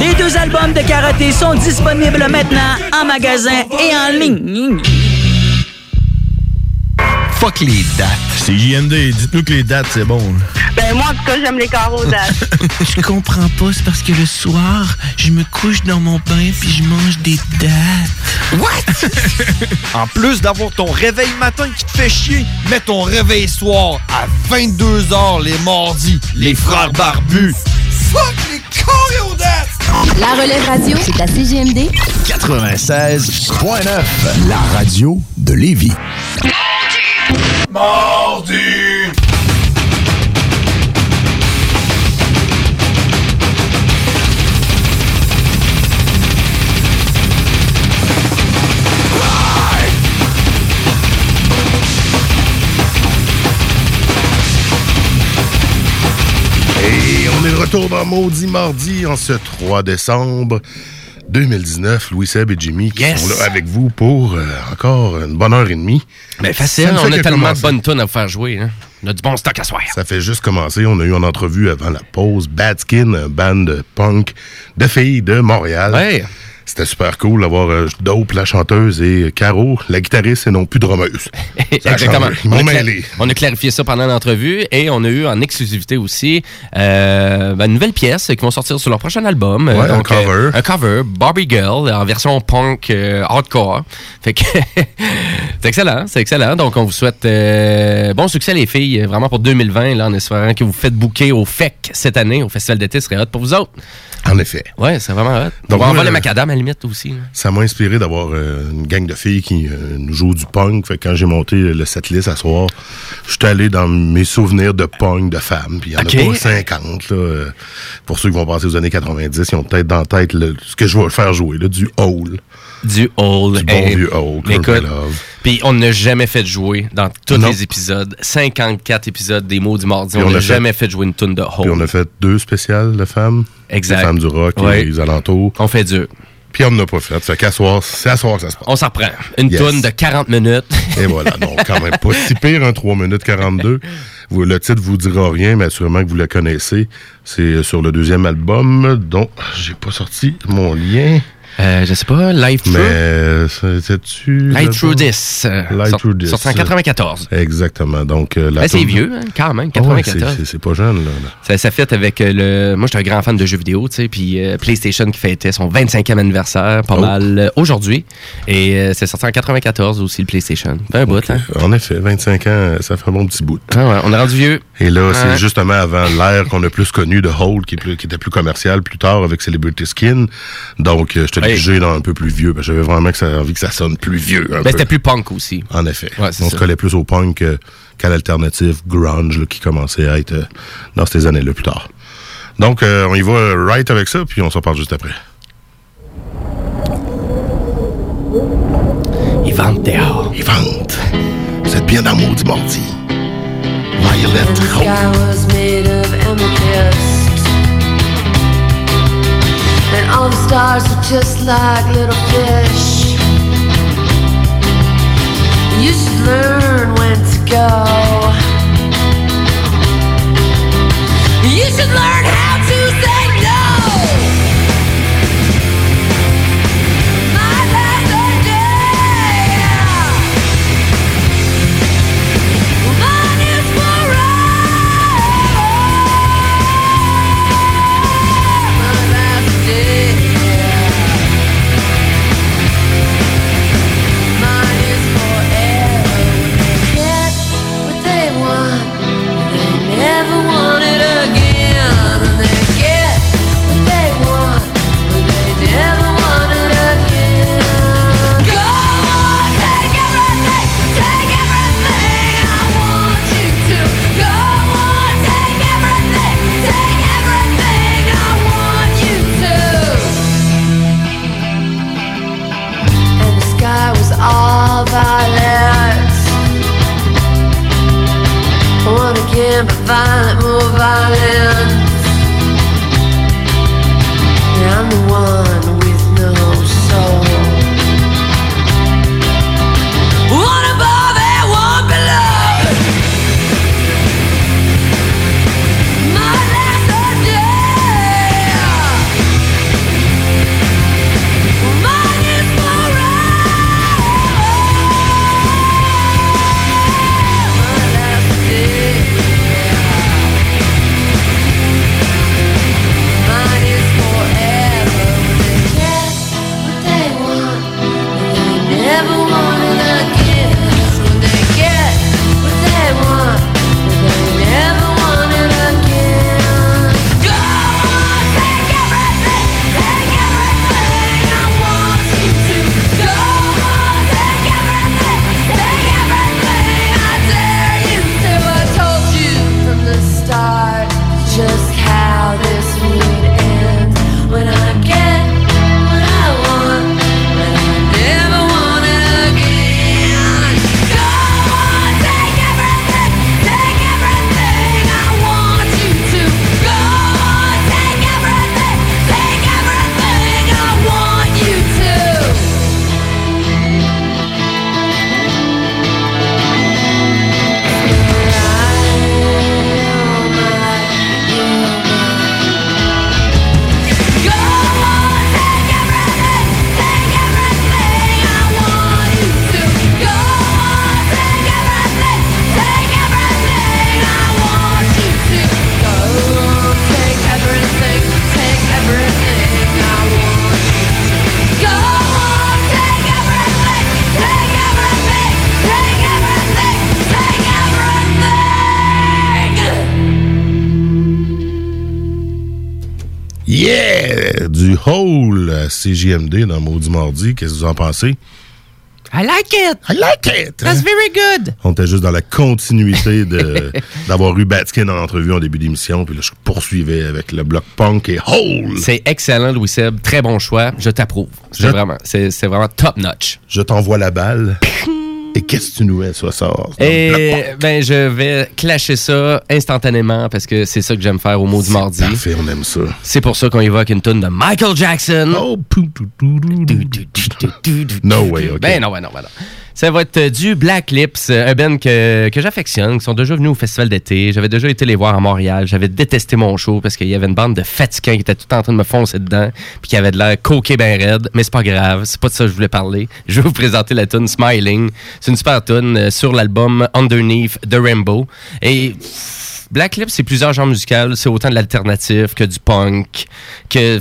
Les deux albums de karaté sont disponibles maintenant en magasin et en ligne. Fuck les dates. C'est JND, dites-nous que les dates, c'est bon. Ben, moi, en tout cas, j'aime les carreaux dates. Je comprends pas, c'est parce que le soir, je me couche dans mon bain puis je mange des dates. What? en plus d'avoir ton réveil matin qui te fait chier, mets ton réveil soir à 22h les mardis. Les frères barbus. Fuck les choréodates! La relève radio, c'est à CGMD 96.9, la radio de Lévis. Et on est de retour dans Maudit Mardi en ce 3 décembre 2019. Louis Seb et Jimmy qui Yes. sont là avec vous pour euh, encore une bonne heure et demie. Mais facile, ne fait on a tellement de bonnes tonnes à vous faire jouer. Hein. On a du bon stock à soir. Ça fait juste commencer. On a eu une entrevue avant la pause. Bad Skin, un band de punk de filles de Montréal. Ouais. C'était super cool d'avoir euh, Dope, la chanteuse, et Caro, la guitariste et non plus a Exactement. On a, on clarifié ça pendant l'entrevue et on a eu en exclusivité aussi euh, ben, une nouvelle pièce qui vont sortir sur leur prochain album. Ouais, un euh, cover. un cover, Barbie Girl, en version punk euh, hardcore. Fait que c'est excellent, c'est excellent. Donc on vous souhaite euh, bon succès les filles, vraiment pour 2020, là, en espérant que vous faites bouquer au FEC cette année, au Festival d'été, ce serait hot pour vous autres. En effet. Ouais, c'est vraiment hot. Donc, on va euh, macadam à la limite aussi. là. Ça m'a inspiré d'avoir euh, une gang de filles qui euh, nous jouent du punk. Fait que quand j'ai monté le setlist à soir, je suis allé dans mes souvenirs de punk de femmes. Puis il y en a pas 50. Là, euh, pour ceux qui vont passer aux années 90, ils ont peut-être dans la tête ce que je vais faire jouer, du Hole. Du old. Du bon Hey, vieux Hole. Love. Puis on n'a jamais fait jouer dans tous Non. les épisodes, 54 épisodes des mots du mardi, on n'a jamais fait jouer une tune de Puis on Hole. a fait deux spéciales de femmes. Exact. Les femmes du rock Ouais. et les alentours. On fait dur. Puis on n'a pas fait. Fait qu'à soir, c'est à soir que ça se passe. On s'en reprend. Une Yes. tune de 40 minutes. Et voilà, donc quand même pas si pire, un 3 minutes 42. Vous, le titre vous dira rien, mais assurément que vous le connaissez. C'est sur le deuxième album, dont j'ai pas sorti mon lien. Euh, je sais pas, Live Through? Mais Through This. euh, Light sort- Through This. sorti en 94. Exactement. Donc, euh, la Ben, c'est vieux, hein, quand même, Ah ouais, 94. c'est- pas jeune, là. Ça, ça fait avec euh, le. Moi, j'étais un grand fan de jeux vidéo, tu sais, puis euh, PlayStation qui fêtait son 25e anniversaire, pas Oh. mal euh, aujourd'hui. Et euh, c'est sorti en 94 aussi, le PlayStation. Fait un bout, hein. En effet, 25 ans, ça fait un bon petit bout. Ah ouais, on est rendu vieux. Et là, c'est justement avant l'ère qu'on a plus connue de Hold, qui, qui était plus commercial plus tard avec Celebrity Skin. Donc, euh, je te Hey. Obligé dans un peu plus vieux. parce que J'avais vraiment que ça, envie que ça sonne plus vieux. Ben, c'était plus punk aussi. En effet. Ouais, On ça. se collait plus au punk euh, qu'à l'alternative grunge là, qui commençait à être euh, dans ces années-là plus tard. Donc, euh, on y va right avec ça, puis on s'en parle juste après. Ils vendent dehors. Ils vendent. Vous êtes bien dans le maudit mardi. Violet The And the stars are just like little fish. You should learn when to go. You should learn Yeah! Du Hole à CJMD dans Maudit Mardi. Qu'est-ce que vous en pensez? I like it! I like it! That's very good! On était juste dans la continuité de- d'avoir eu Batskin en entrevue en début d'émission. Puis là, je poursuivais avec le bloc punk et Hole. C'est excellent, Louis Seb. Très bon choix. Je t'approuve. C'est Je- vraiment, c'est vraiment top notch. Je t'envoie la balle. Et qu'est-ce que tu nous es, ça sort? Et ben, je vais clasher ça instantanément parce que c'est ça que j'aime faire au mot du mardi. Parfait, on aime ça. C'est pour ça qu'on évoque une tune de Michael Jackson. Oh, No way, ok. Ben non, ben non, ben non. Ça va être euh, du Black Lips, euh, un band que, que j'affectionne, qui sont déjà venus au festival d'été. J'avais déjà été les voir à Montréal. J'avais détesté mon show parce qu'il y avait une bande de fatigants qui étaient tout en train de me foncer dedans, puis qui avait de l'air coqué ben raide. Mais c'est pas grave, c'est pas de ça que je voulais parler. Je vais vous présenter la tune Smiling. C'est une super tune euh, sur l'album Underneath the Rainbow. Et Black Lips, c'est plusieurs genres musicaux. C'est autant de l'alternatif que du punk, que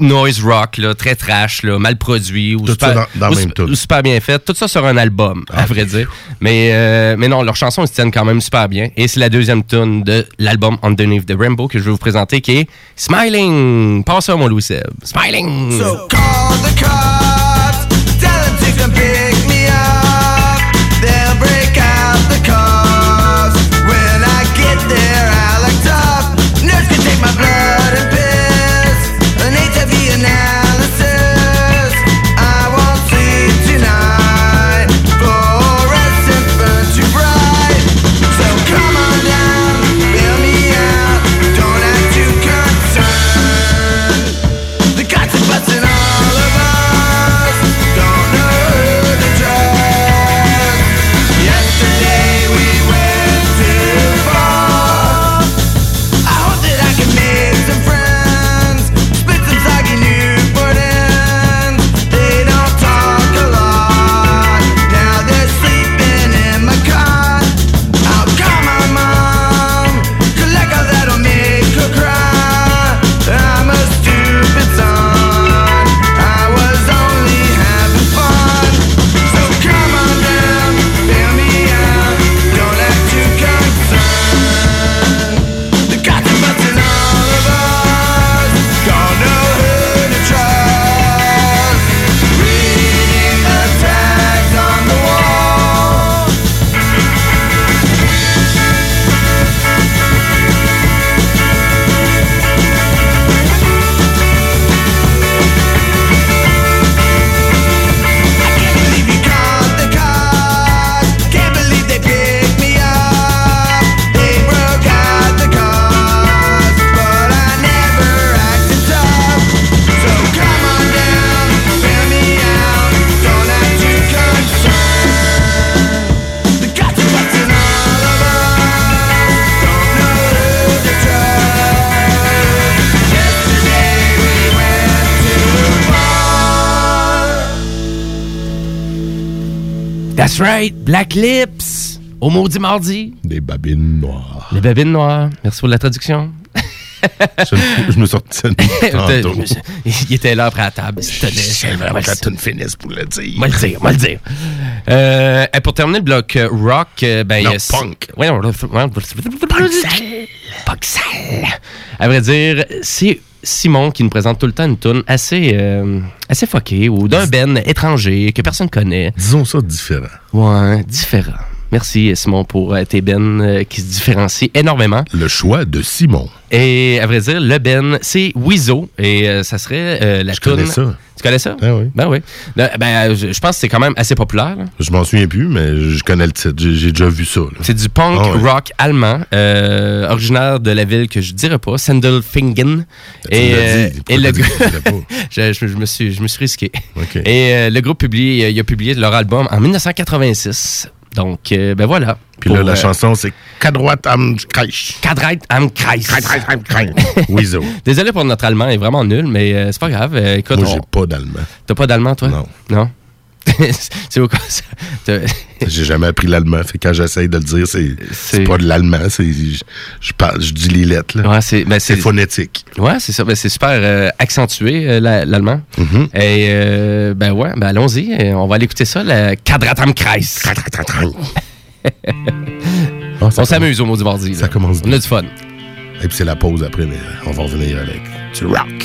noise rock, là, très trash, là, mal produit. Ou Tout super, ça dans- dans ou le même su- tune. ou super bien fait. Tout ça sur un album, à vrai dire. Mais, euh, mais non, leurs chansons ils se tiennent quand même super bien. Et c'est la deuxième tune de l'album Underneath the Rainbow que je vais vous présenter qui est Smiling. Passe ça, mon Louis Seb. Smiling. So call the cops, That's right. Black Lips. Au maudit mardi. Des babines noires. Les babines noires. Merci pour la traduction. je, je me retenu tantôt. Il était là après la table. C'est vraiment quand une finisse pour le dire. Moi le dire, moi le dire. Euh, et pour terminer le bloc euh, rock, euh, ben, Non, punk. Ouais, non, ouais, Punk sale. À vrai dire, c'est Simon qui nous présente tout le temps une tune assez, euh, assez fuckée ou d'un ben étranger que personne connaît. Disons ça différent. Ouais, différent. Merci Simon pour euh, tes bennes euh, qui se différencient énormément. Le choix de Simon. Et à vrai dire, le Ben, c'est Wizo. Et euh, ça serait euh, la Je connais ça. Tu connais ça? Ben oui. Ben oui. Ben, euh, je, pense que c'est quand même assez populaire. là. Je m'en souviens plus, mais je connais le titre. J'ai déjà vu ça. C'est du punk Ah ouais. rock allemand, euh, originaire de la ville que je dirais pas, Sandelfingen. Tu Et, dit, et le groupe- je, je- je me suis, je me suis risqué. Et le groupe publié, il a publié leur album en 1986. Donc, euh, ben voilà. Puis là, la euh, chanson, c'est Kadroit am Kreis. Kadreit am Kreis. Wizo. Désolé pour notre allemand, il est vraiment nul, mais euh, c'est pas grave. Euh, écoute, Moi, on- j'ai pas d'allemand. T'as pas d'allemand, toi? Non. Non? c'est au cas J'ai jamais appris l'allemand. Fait quand j'essaye de le dire, c'est pas de l'allemand. c'est Je, je parle, je dis les lettres. Ouais, c'est ben, C'est phonétique. Ouais, c'est ça. Ben, c'est super euh, accentué, euh, la- l'allemand. Mhm. Et euh, ben ouais, ben allons-y. On va aller écouter ça, le Quadratam Kreis. Ah, On s'amuse au mot du mardi. Ça là. commence On a du fun. Et puis c'est la pause après, mais on va revenir avec du rock.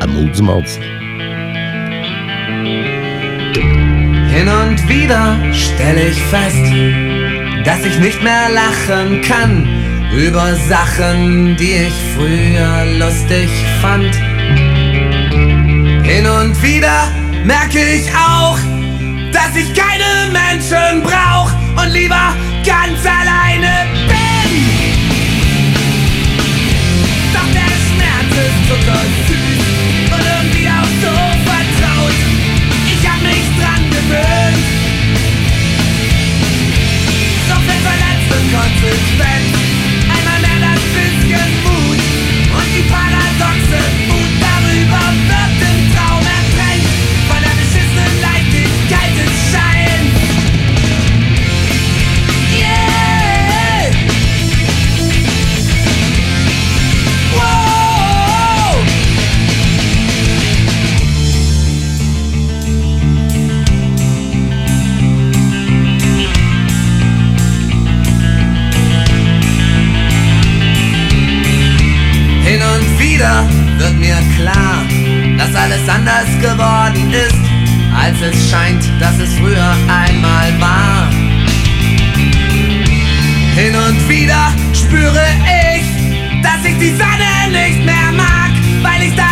À maudit mardi. Hin und wieder stelle ich fest, dass ich nicht mehr lachen kann über Sachen, die ich früher lustig fand. Hin und wieder merke ich auch, dass ich keine Menschen brauch und lieber ganz alleine bin. Doch der Schmerz ist zuckersüß und irgendwie auch so consequence wieder wird mir klar, dass alles anders geworden ist, als es scheint, dass es früher einmal war. Hin und wieder spüre ich, dass ich die Sonne nicht mehr mag, weil ich das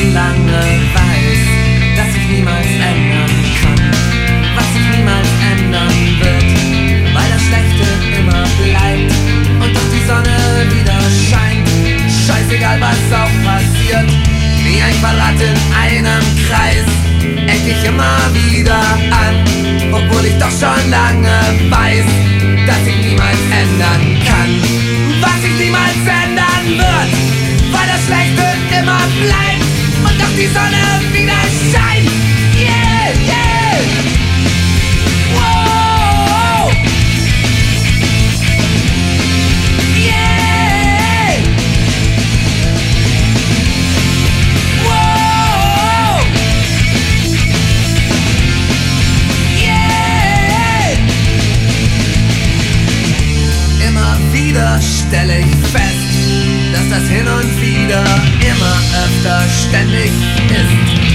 schon lange weiß, dass ich niemals ändern kann, was sich niemals ändern wird, weil das Schlechte immer bleibt und doch die Sonne wieder scheint. Scheißegal, was auch passiert, wie ein Quadrat in einem Kreis, eck ich immer wieder an, obwohl ich doch schon lange weiß, dass ich niemals ändern kann, was sich niemals ändern wird, weil das Schlechte immer bleibt die Sonne wieder scheint. Immer wieder stelle ich fest, dass das hin und wieder immer widerständig ist.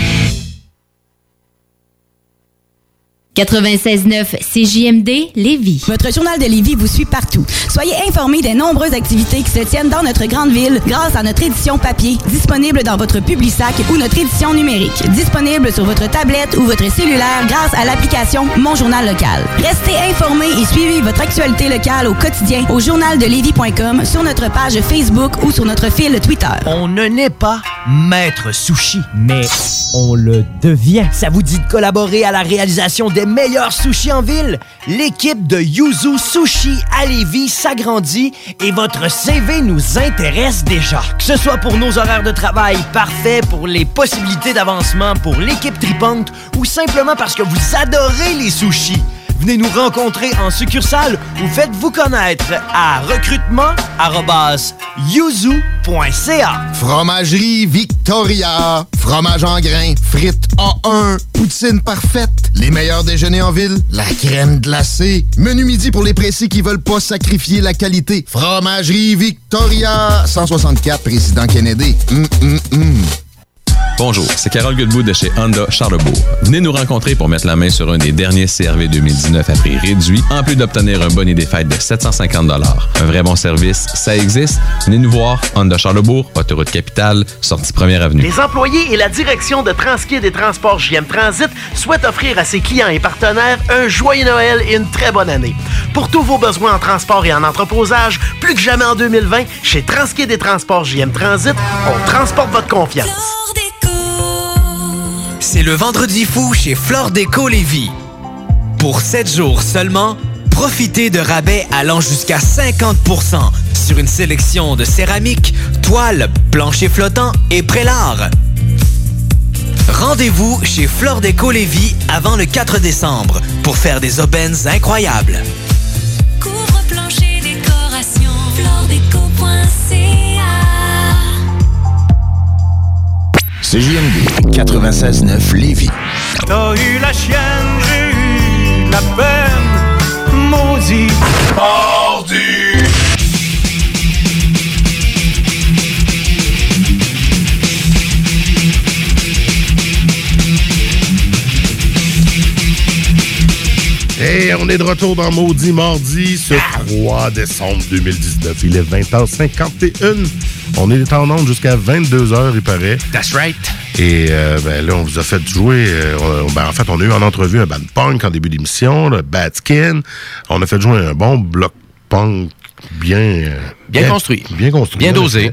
96.9 CJMD Lévis. Votre journal de Lévis vous suit partout. Soyez informés des nombreuses activités qui se tiennent dans notre grande ville grâce à notre édition papier, disponible dans votre Publisac ou notre édition numérique, disponible sur votre tablette ou votre cellulaire grâce à l'application Mon Journal Local. Restez informés et suivez votre actualité locale au quotidien au journaldelévis.com, sur notre page Facebook ou sur notre fil Twitter. On ne naît pas maître sushi, mais on le devient. Ça vous dit de collaborer à la réalisation des meilleurs sushis en ville? L'équipe de Yuzu Sushi à Lévis s'agrandit et votre CV nous intéresse déjà. Que ce soit pour nos horaires de travail parfaits, pour les possibilités d'avancement pour l'équipe tripante ou simplement parce que vous adorez les sushis. Venez nous rencontrer en succursale ou faites-vous connaître à recrutement@yuzu.ca. Fromagerie Victoria. Fromage en grains. Frites A1. Poutine parfaite. Les meilleurs déjeuners en ville. La crème glacée. Menu midi pour les pressés qui veulent pas sacrifier la qualité. Fromagerie Victoria. 164 Président Kennedy. Hum, hum, hum. Bonjour, c'est Carole Goodbout de chez Honda Charlebourg. Venez nous rencontrer pour mettre la main sur un des derniers CRV 2019 à prix réduit, en plus d'obtenir un bonnet des fêtes de 750 Un vrai bon service, ça existe. Venez nous voir, Honda Charlebourg, autoroute capitale, sortie première avenue. Les employés et la direction de Transkid et Transport JM Transit souhaitent offrir à ses clients et partenaires un joyeux Noël et une très bonne année. Pour tous vos besoins en transport et en entreposage, plus que jamais en 2020, chez Transkid et Transport JM Transit, on transporte votre confiance. C'est le vendredi fou chez Flore Déco Lévis. Pour 7 jours seulement, profitez de rabais allant jusqu'à 50% sur une sélection de céramique, toiles, planchers flottants et prélard. Rendez-vous chez Flore Déco Lévis avant le 4 décembre pour faire des aubaines incroyables. CJMD 96.9 Lévis. T'as eu la chienne, j'ai eu la peine, maudit. Mardi. Et on est de retour dans Maudit Mardi ce 3 décembre 2019. Il est 20h51. On est en onde jusqu'à 22h, il paraît. That's right. Et euh, ben, là, on vous a fait jouer. euh, ben, en fait, on a eu en entrevue un band punk en début d'émission, le Bad Skin. On a fait jouer un bon bloc punk bien... euh, Bien construit. Bien construit. Bien en dosé.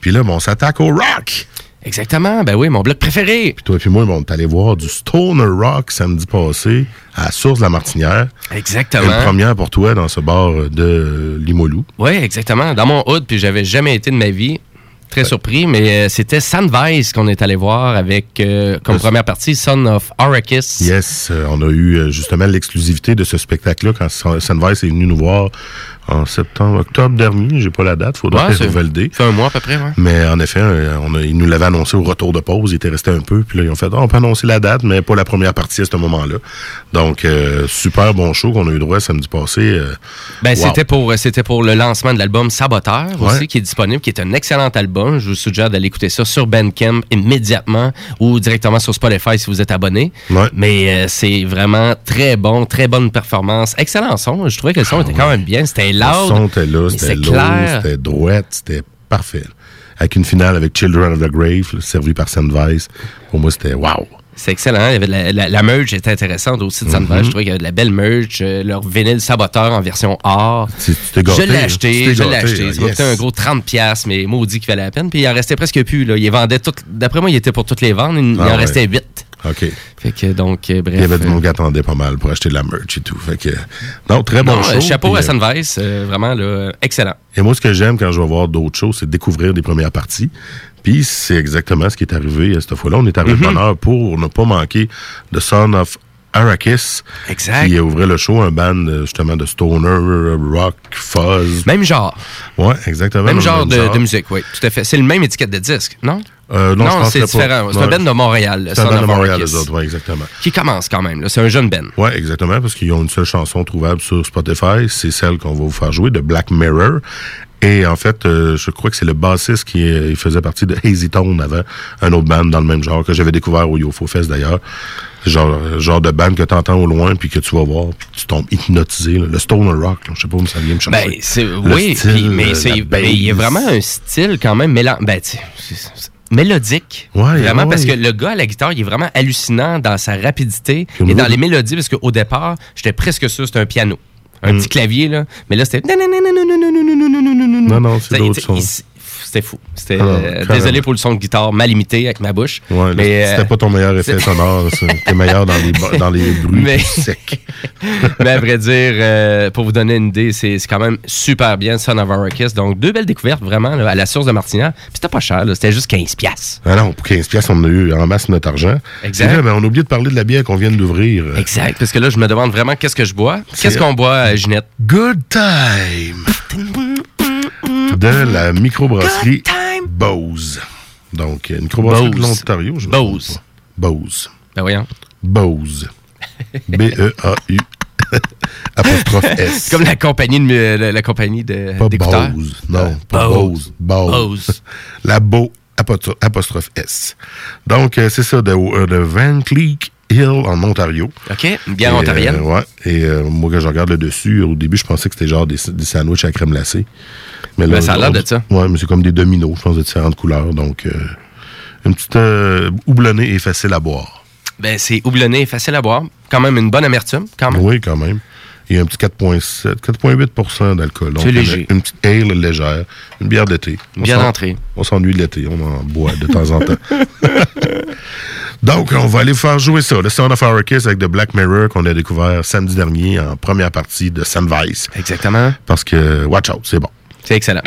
Puis là, ben, on s'attaque au rock. Exactement. Ben oui, mon bloc préféré. Puis toi et puis moi, ben, on est allé voir du Stoner Rock samedi passé à la Source de la Martinière. Exactement. Une première pour toi dans ce bar de Limoilou. Oui, exactement. Dans mon hood, puis j'avais jamais été de ma vie. Très surpris, mais euh, c'était Sandvice qu'on est allé voir avec, euh, comme première partie, Son of Arrakis. Yes, euh, on a eu justement l'exclusivité de ce spectacle-là quand Sunvice est venu nous voir en septembre, octobre dernier. J'ai pas la date, faudra Ouais, valider. fait un mois à peu près, ouais. Mais en effet, euh, on a, ils nous l'avaient annoncé au retour de pause. Il était resté un peu. Puis là, ils ont fait, Ah, on peut annoncer la date, mais pas la première partie à ce moment-là. Donc, euh, super bon show qu'on a eu droit samedi passé. euh, Ben, wow. c'était pour c'était pour le lancement de l'album Saboteur aussi, qui est disponible, qui est un excellent album. Je vous suggère d'aller écouter ça sur Bandcamp immédiatement ou directement sur Spotify si vous êtes abonné. Mais euh, c'est vraiment très bon, très bonne performance. Excellent son. Je trouvais que le son était quand même bien. C'était loud. Le son était là, c'était lourd, clair. c'était droite, c'était parfait. Avec une finale avec Children of the Grave, là, servi par Sandvice. Pour moi, c'était wow. C'est excellent. Il y avait de la, la, la merge était intéressante aussi de Sandvice. Mhm. Je trouvais qu'il y avait de la belle merge. Euh, leur vinyle Saboteur en version or. t'es gâté, je l'ai hein? Tu acheté. Je l'ai acheté. là, Ça m'a coûté yes. un gros 30$, mais maudit qui valait la peine. Puis il en restait presque plus. Là. Il vendait tout. D'après moi, il était pour toutes les ventes. Il, il Ah en ouais. restait 8. OK. Fait que donc, euh, bref. Il y avait du euh, monde qui attendait pas mal pour acheter de la merch et tout. Fait que, non, très bon non, show. euh, chapeau Puis, à Sunvice. vraiment, là, excellent. Et moi, ce que j'aime quand je vais voir d'autres shows, c'est découvrir des premières parties. Puis c'est exactement ce qui est arrivé cette fois-là. On est arrivé de Mhm. bonne heure pour ne pas manquer de Son of Arrakis. Exact. Qui ouvrait le show, un band justement de stoner, rock, fuzz. Même genre. Ouais, exactement. Même genre de, de musique, oui. Tout à fait. C'est le même étiquette de disque, non? Euh, non, c'est différent. C'est Ouais. un band de Montréal. C'est un of de Montréal, les autres, ouais, exactement. Qui commence quand même. C'est un jeune band. Oui, exactement, parce qu'ils ont une seule chanson trouvable sur Spotify. C'est celle qu'on va vous faire jouer, de Black Mirror. Et en fait, euh, je crois que c'est le bassiste qui euh, il faisait partie de Hazy Tone avant, un autre band dans le même genre que j'avais découvert au YoFo Fest d'ailleurs. Genre, genre de band que tu entends au loin puis que tu vas voir puis tu tombes hypnotisé. là. Le stoner rock, là, je sais pas où ça vient me chercher. Ben, c'est, oui, style, mais, c'est, mais il y a vraiment un style quand même mélan- ben, c'est- c'est- mélodique. Ouais, vraiment, ouais. parce que le gars à la guitare, il est vraiment hallucinant dans sa rapidité et dans les mélodies, parce qu'au départ, j'étais presque sûr que c'était un piano. Un Mm. petit clavier, là. Mais là, c'était. Non, non, c'est Ça, d'autres il- sons. il- C'était fou. C'était, Ah euh, désolé pour le son de guitare mal imité avec ma bouche. Ouais, là, mais, c'était euh, pas ton meilleur effet c'est- sonore. T'es meilleur dans les, ba- dans les bruits Mais- secs. Mais à vrai dire, euh, pour vous donner une idée, c'est c'est quand même super bien, Son of Arrakis. Donc, deux belles découvertes, vraiment, là, à la source de Martinière. Puis c'était pas cher, c'était juste 15$. piastres. Ah non, pour 15 pièces, on a eu en masse notre argent. Exact. Vrai, mais on a oublié de parler de la bière qu'on vient d'ouvrir. Exact, parce que là, je me demande vraiment qu'est-ce que je bois? Qu'est-ce qu'on boit, Ginette? Good Time de la microbrasserie Bose. Donc, une microbrasserie de l'Ontario. Bose. Bose. Ben voyons. Bose. B-E-A-U. Apostrophe S. C'est comme la compagnie de, la, la compagnie de Pas. Bose. Non, Euh, pas Bose. Bose. Bose. La Beau apostro- apostrophe S. Donc, euh, c'est ça, de, euh, de Van Cleek Hill en Ontario. OK, une bière Et, ontarienne. euh, ouais. Et euh, moi, quand je regarde le dessus, au début, je pensais que c'était genre des, des sandwichs à crème glacée. Mais Ben, ça a l'air de ça. Ouais, mais c'est comme des dominos, je pense, de différentes couleurs. Donc, euh, une petite euh, houblonnée et facile à boire. Ben, c'est houblonné et facile à boire. Quand même une bonne amertume, quand même. Oui, quand même. Il y a un petit 4,7, 4,8% d'alcool. C'est léger. Une, petite ale légère. Une bière d'été. S'en- d'entrée. On s'ennuie l'été. On en boit de temps en temps. Donc, on va aller faire jouer ça. Le Sound of Our Kiss avec The Black Mirror qu'on a découvert samedi dernier en première partie de Sam Vice. Exactement. Parce que, watch out, c'est bon. C'est excellent.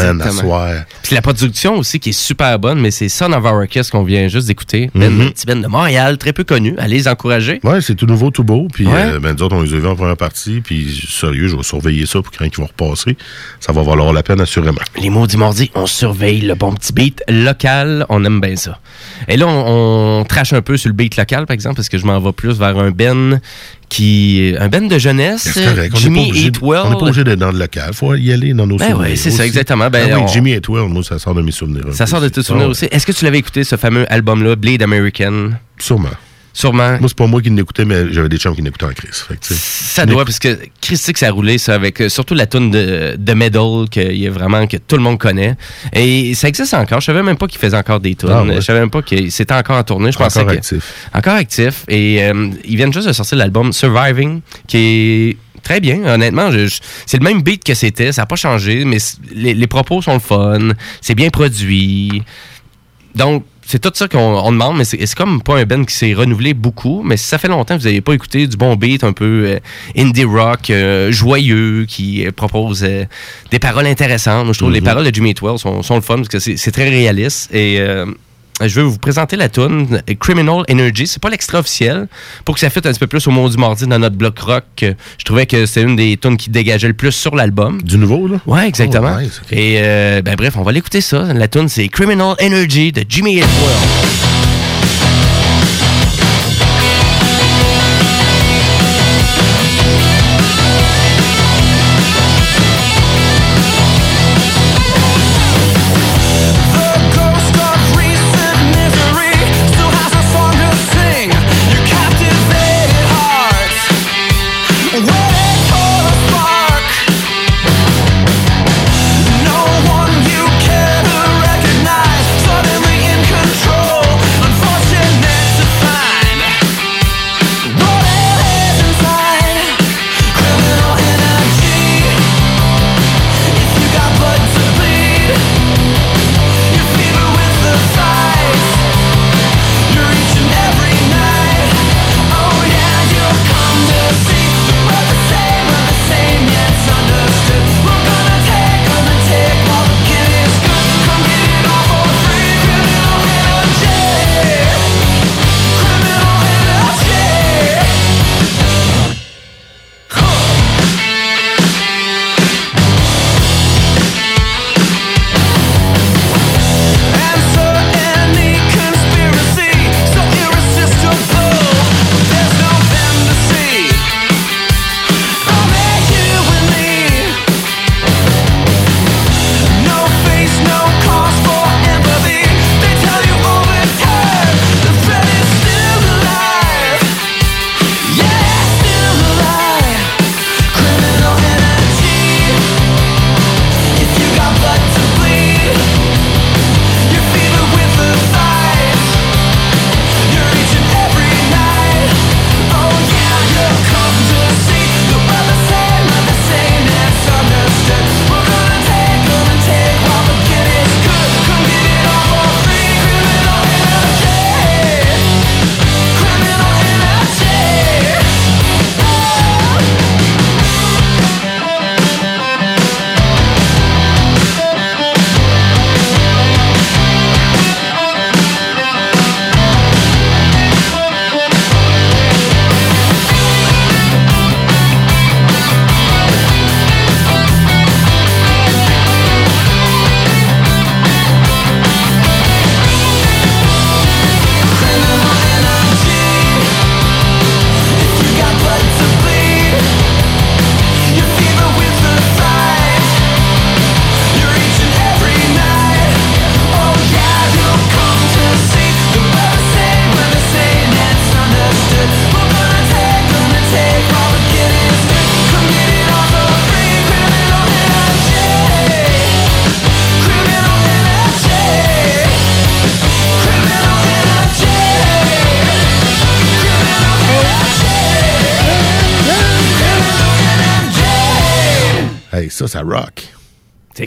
À soir. Puis la production aussi qui est super bonne, mais c'est Son of Our Kiss qu'on vient juste d'écouter. Ben, un petit band de Montréal, très peu connu. Allez les encourager. Ouais, c'est tout nouveau, tout beau. Puis, Ouais. euh, ben, nous autres, on les a vus en première partie. Puis, sérieux, je vais surveiller ça pour quand ils vont repasser. Ça va valoir la peine, assurément. Les maudits mardis, on surveille le bon petit beat local. On aime bien ça. Et là, on, on trache un peu sur le beat local, par exemple, parce que je m'en vais plus vers un Ben qui un band de jeunesse, correct. Jimmy obligé- Eat Well. On n'est pas obligé d'être dans le local. Il faut y aller dans nos Ben souvenirs. ouais, c'est ça, exactement. Ben, Ah oui, on- Jimmy moi, ça sort de mes souvenirs. Ça sort de tes souvenirs Ah aussi. Est-ce que tu l'avais écouté, ce fameux album-là, Blade American? Sûrement. Sûrement. Moi, c'est pas moi qui l'écoutais, mais j'avais des chums qui l'écoutaient en crise. Fait que. Ça doit, parce que Christique, ça a roulé, ça, avec euh, surtout la tune de, de Medal, qu'il y a vraiment, que tout le monde connaît. Et ça existe encore. Je savais même pas qu'il faisait encore des tunes. Ah ouais. Je savais même pas qu'il c'était encore en tournée. Je Encore que- actif. Encore actif. Et euh, ils viennent juste de sortir l'album Surviving, qui est très bien, honnêtement. c'est le même beat que c'était, ça n'a pas changé, mais les, les propos sont le fun, c'est bien produit. Donc, c'est tout ça qu'on on demande, mais c'est comme pas un band qui s'est renouvelé beaucoup. Mais si ça fait longtemps que vous n'avez pas écouté du bon beat, un peu euh, indie rock, euh, joyeux, qui euh, propose euh, des paroles intéressantes. Moi, je trouve Mhm. les paroles de Jimmy Well sont, sont le fun parce que c'est c'est très réaliste. Et euh, je vais vous présenter la tune Criminal Energy. C'est pas l'extra officiel. Pour que ça fitte un petit peu plus au mot du mardi dans notre bloc rock, euh, je trouvais que c'est une des tunes qui dégageait le plus sur l'album. Du nouveau, là? Ouais, exactement. Oh, nice. Et euh, ben bref, on va l'écouter ça. La tune c'est Criminal Energy de Jimmy Eat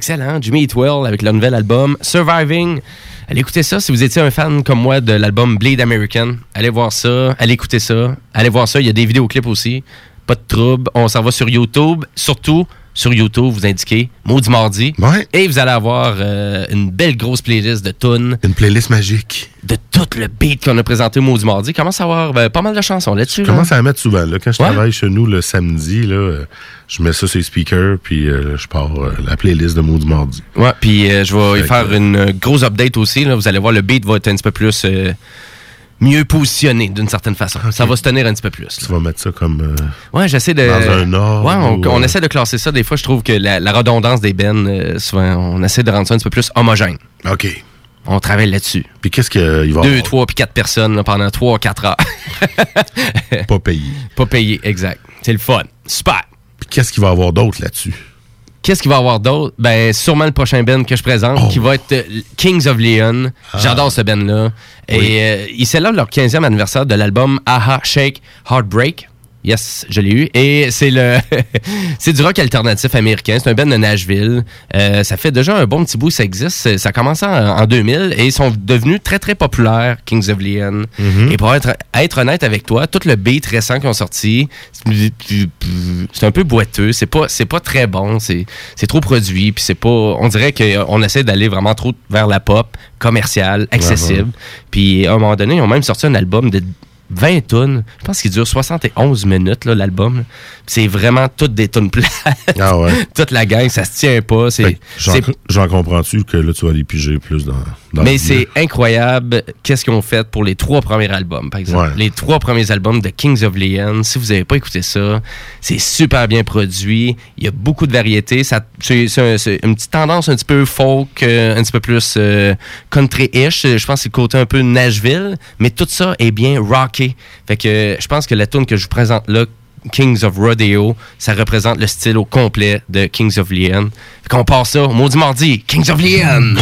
excellent. Jimmy Eat Well avec le nouvel album Surviving. Allez écouter ça si vous étiez un fan comme moi de l'album Blade American. Allez voir ça, allez écouter ça, allez voir ça. Il y a des vidéoclips aussi. Pas de trouble. On s'en va sur YouTube. Surtout sur YouTube, vous indiquez Maudit Mardi. Et vous allez avoir euh, une belle grosse playlist de tunes. Une playlist magique. De tout le beat qu'on a présenté au Maudit Mardi. Commence à avoir ben, pas mal de chansons là-dessus. Je là. commence à la mettre souvent. Là. Quand je Ouais. travaille chez nous le samedi, là, euh, je mets ça sur les speakers, puis euh, je pars euh, la playlist de du mardi. Ouais, puis je vais faire une grosse update aussi. Là. Vous allez voir, le beat va être un petit peu plus mieux positionné d'une certaine façon. Ça va se tenir un petit peu plus. Tu vas mettre ça comme. euh, Ouais, j'essaie de. Dans un ordre Ouais, on, euh, essaie de classer ça. Des fois, je trouve que la, la redondance des bennes, euh, souvent, on essaie de rendre ça un petit peu plus homogène. OK. On travaille là-dessus. Puis qu'est-ce qu'il va y Deux, avoir? trois, puis quatre personnes là, pendant trois, quatre heures. Pas payé. Pas payé, exact. C'est le fun. Super. Puis qu'est-ce qu'il va y avoir d'autre là-dessus? Qu'est-ce qu'il va y avoir d'autre? Ben, sûrement le prochain band que je présente, qui va être euh, Kings of Leon. J'adore ce band-là. Et euh, ils célèbrent leur 15e anniversaire de l'album Aha Shake Heartbreak. Yes, je l'ai eu. Et c'est le c'est du rock alternatif américain. C'est un band de Nashville. Euh, ça fait déjà un bon petit bout ça existe. Ça a commencé en, en 2000 et ils sont devenus très, très populaires, Kings of Leon. Et pour être, être honnête avec toi, tout le beat récent qu'ils ont sorti, c'est un peu boiteux. C'est pas, c'est pas très bon. C'est c'est trop produit. Puis c'est pas... On dirait qu'on essaie d'aller vraiment trop vers la pop commerciale, accessible. Puis à un moment donné, ils ont même sorti un album de 20 tonnes. Je pense qu'il dure 71 minutes, l'album. C'est vraiment toutes des tonnes plates. Ah ouais. Toute la gang, ça se tient pas. J'en comprends-tu que là, tu vas aller piger plus dans, dans mais c'est incroyable qu'est-ce qu'ils ont fait pour les trois premiers albums, par exemple. Ouais. Les trois premiers albums de Kings of Leon. Si vous n'avez pas écouté ça, c'est super bien produit. Il y a beaucoup de variétés. Ça, c'est, c'est un- c'est une petite tendance un petit peu folk, euh, un petit peu plus euh, country-ish. Je pense que c'est le côté un peu Nashville. Mais tout ça est bien Fait que euh, je pense que la tune que je vous présente là, Kings of Rodeo, ça représente le style complet de Kings of Leon. Fait qu'on part ça au maudit mardi. Kings of Leon!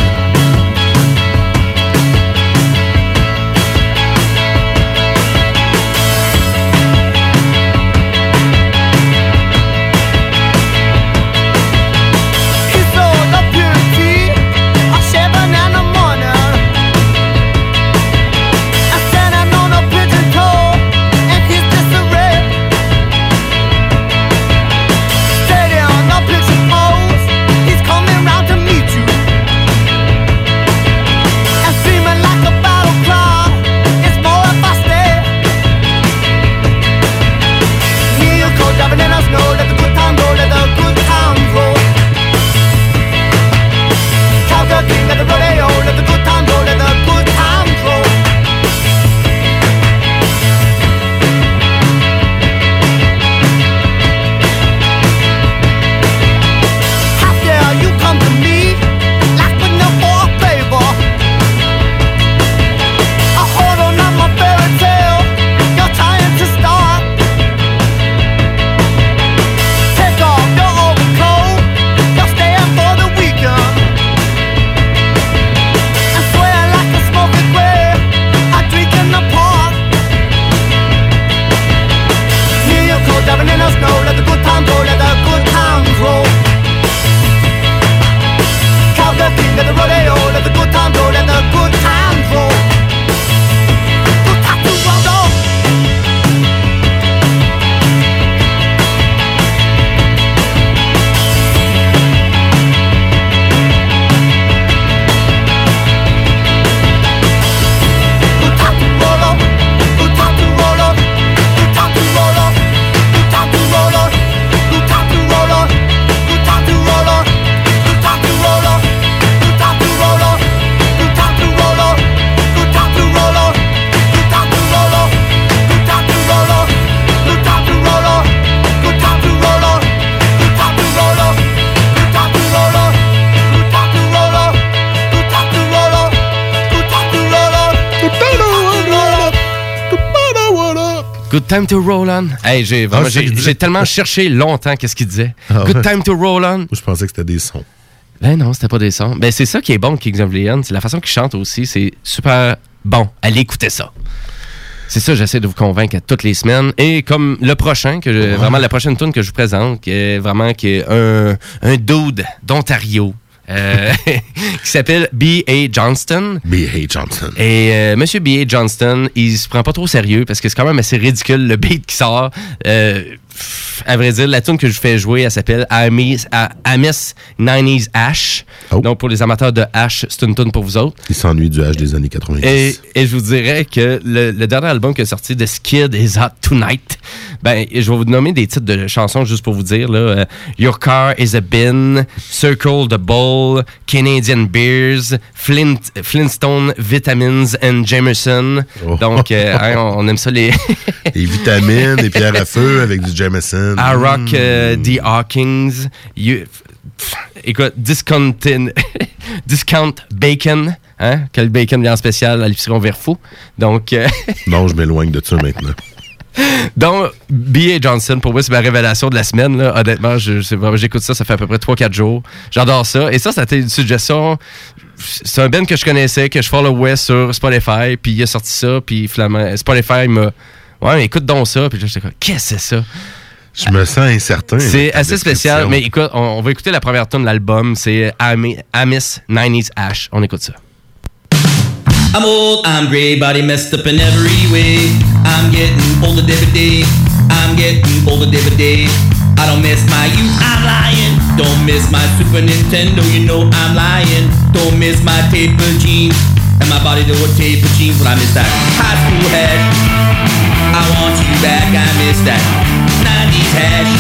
Time to roll on. Hey, j'ai Ah, j'ai qu'il tellement cherché longtemps qu'est-ce qu'il disait. Ah Good time to roll on. Je pensais que c'était des sons. Ben non, c'était pas des sons. Ben c'est ça qui est bon, Kings of Leon. C'est la façon qu'ils chantent aussi. C'est super bon. Allez écouter ça. C'est ça, j'essaie de vous convaincre à toutes les semaines. Et comme le prochain, que je- vraiment la prochaine tune que je vous présente, qui est vraiment qui est un, un dude d'Ontario. Euh, qui s'appelle B.A. Johnston. B.A. Johnston. Et euh, Monsieur B.A. Johnston, il se prend pas trop sérieux parce que c'est quand même assez ridicule le beat qui sort. Euh, à vrai dire, la tune que je fais jouer, elle s'appelle Amis, Amis 90s Ash. Donc, pour les amateurs de Ash, c'est une tune pour vous autres. Il s'ennuie du H des années 90. Et, et je vous dirais que le, le dernier album qui est sorti de Skid is Hot Tonight. Ben, je vais vous nommer des titres de chansons juste pour vous dire. Là, Euh, Your Car is a Bin, Circle the Bowl, Canadian Beers, Flint, Flintstone Vitamins and Jameson. Donc, euh, hein, on, on aime ça les. Les vitamines, les pierres à feu avec du Jameson. I Rock euh, The Hawkins. You- pff, écoute, Discountin- Discount Bacon. Hein? Quel bacon bien spécial à l'épicerie on vert fou. Donc, euh, Non, je m'éloigne de ça maintenant. donc B.A. Johnson, pour moi, c'est ma révélation de la semaine. Là. Honnêtement, je, je sais pas, j'écoute ça, ça fait à peu près 3-4 jours. J'adore ça. Et ça, été une suggestion. C'est un band que je connaissais, que je followais sur Spotify. Puis il a sorti ça. Puis finalement, Spotify m'a. Ouais, écoute donc ça. Puis là, j'étais comme, qu'est-ce que c'est ça? Je me sens incertain. C'est assez spécial, mais écoute, on, on va écouter la première tune de l'album, c'est Ami- Amis 90s Ash. On écoute ça. I'm old, I'm gray, body messed up in every way. I'm getting older day by day. I'm getting older day by day. I don't miss my youth, I'm lying. Don't miss my Super Nintendo, you know I'm lying. Don't miss my taper jeans. And my body do a taper jeans, but I miss that high school hash. I want you back, I miss that 90s hash.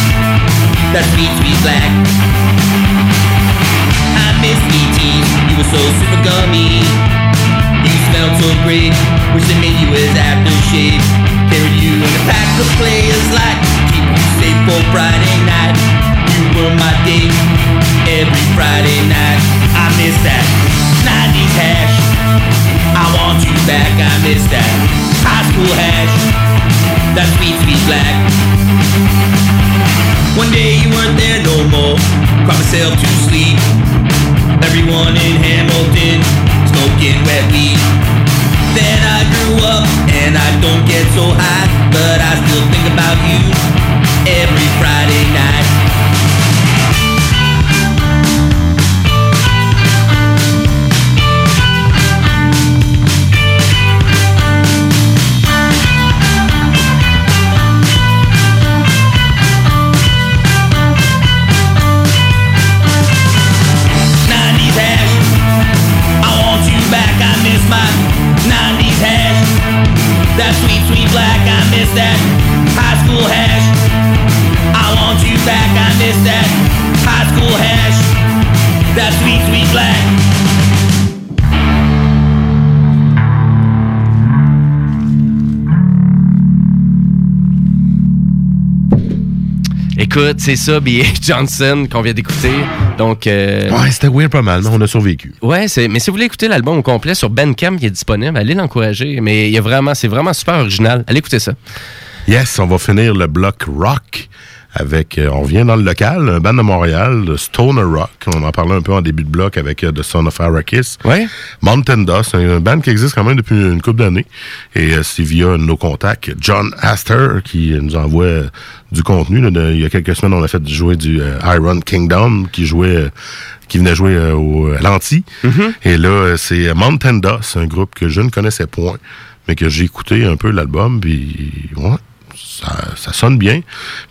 That sweet, sweet black. I miss ETs, you were so super gummy. You smelled so great, wish they made you as aftershave. Carried you in a pack of players like keep you safe for Friday night. You were my date every Friday night. I miss that 90s hash. I want you back, I miss that high school hash. That sweet, sweet black. One day you weren't there no more. Caught myself to sleep. Everyone in Hamilton smoking wet weed. Then I grew up and I don't get so high, but I still think about you every Friday night. Écoute, c'est ça, B.A. Johnson qu'on vient d'écouter. Donc. euh, Ouais, c'était weird pas mal, mais on a survécu. Ouais, c'est, mais si vous voulez écouter l'album au complet sur Bandcamp qui est disponible, allez l'encourager. Mais il y a vraiment, c'est vraiment super original. Allez écouter ça. Yes, on va finir le bloc rock avec, euh, on vient dans le local, un band de Montréal, Stoner Rock. On en parlait un peu en début de bloc avec euh, The Son of Arrakis. Ouais. Mountain Dust, un band qui existe quand même depuis une couple d'années. Et c'est via nos contacts, John Astor, qui nous envoie du contenu. là. De- il y a quelques semaines, on a fait jouer du euh, Iron Kingdom, qui jouait, euh, qui venait jouer euh, au à l'anti. Et là, euh, c'est Mountain Dust, un groupe que je ne connaissais point, mais que j'ai écouté un peu l'album, puis ouais, ça, ça sonne bien.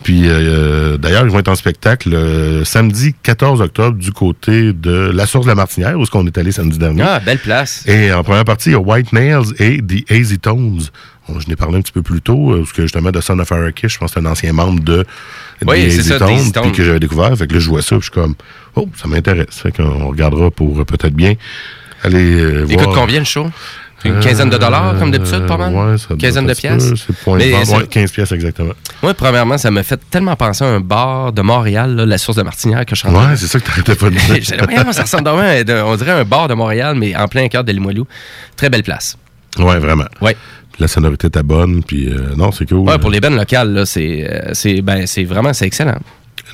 Puis euh, d'ailleurs, ils vont être en spectacle le samedi 14 octobre du côté de la source de la Martinière, où est-ce qu'on est allé samedi dernier. Ah, belle place. Et en première partie, il y a White Nails et The Easy Tones. Je n'ai parlé un petit peu plus tôt, euh, parce que justement, de Son of Arrakis, je pense que c'est un ancien membre de Oui, Easy ça, puis que j'avais découvert. Fait que là, je vois ça, puis je suis comme, oh, ça m'intéresse. Fait qu'on regardera pour euh, peut-être bien aller euh, Écoute, voir. combien le show? Une quinzaine de dollars, comme d'habitude, pas mal? Euh, Ouais, ça doit- Quinzaine de point de Mais c'est- Ouais, 15 pièces exactement. Moi, premièrement, ça me fait tellement penser à un bar de Montréal, là, la source de Martinière, que je train Ouais, de- c'est ça que t'arrêtais pas de dire. Voyons, ça ressemble à de- on dirait un bar de Montréal, mais en plein cœur de Limoilou. Très belle place. Ouais, vraiment. Ouais. La sonorité était bonne, puis euh, non, c'est cool. Ouais, pour les bennes locales, là, c'est, euh, c'est, ben, c'est vraiment, c'est excellent.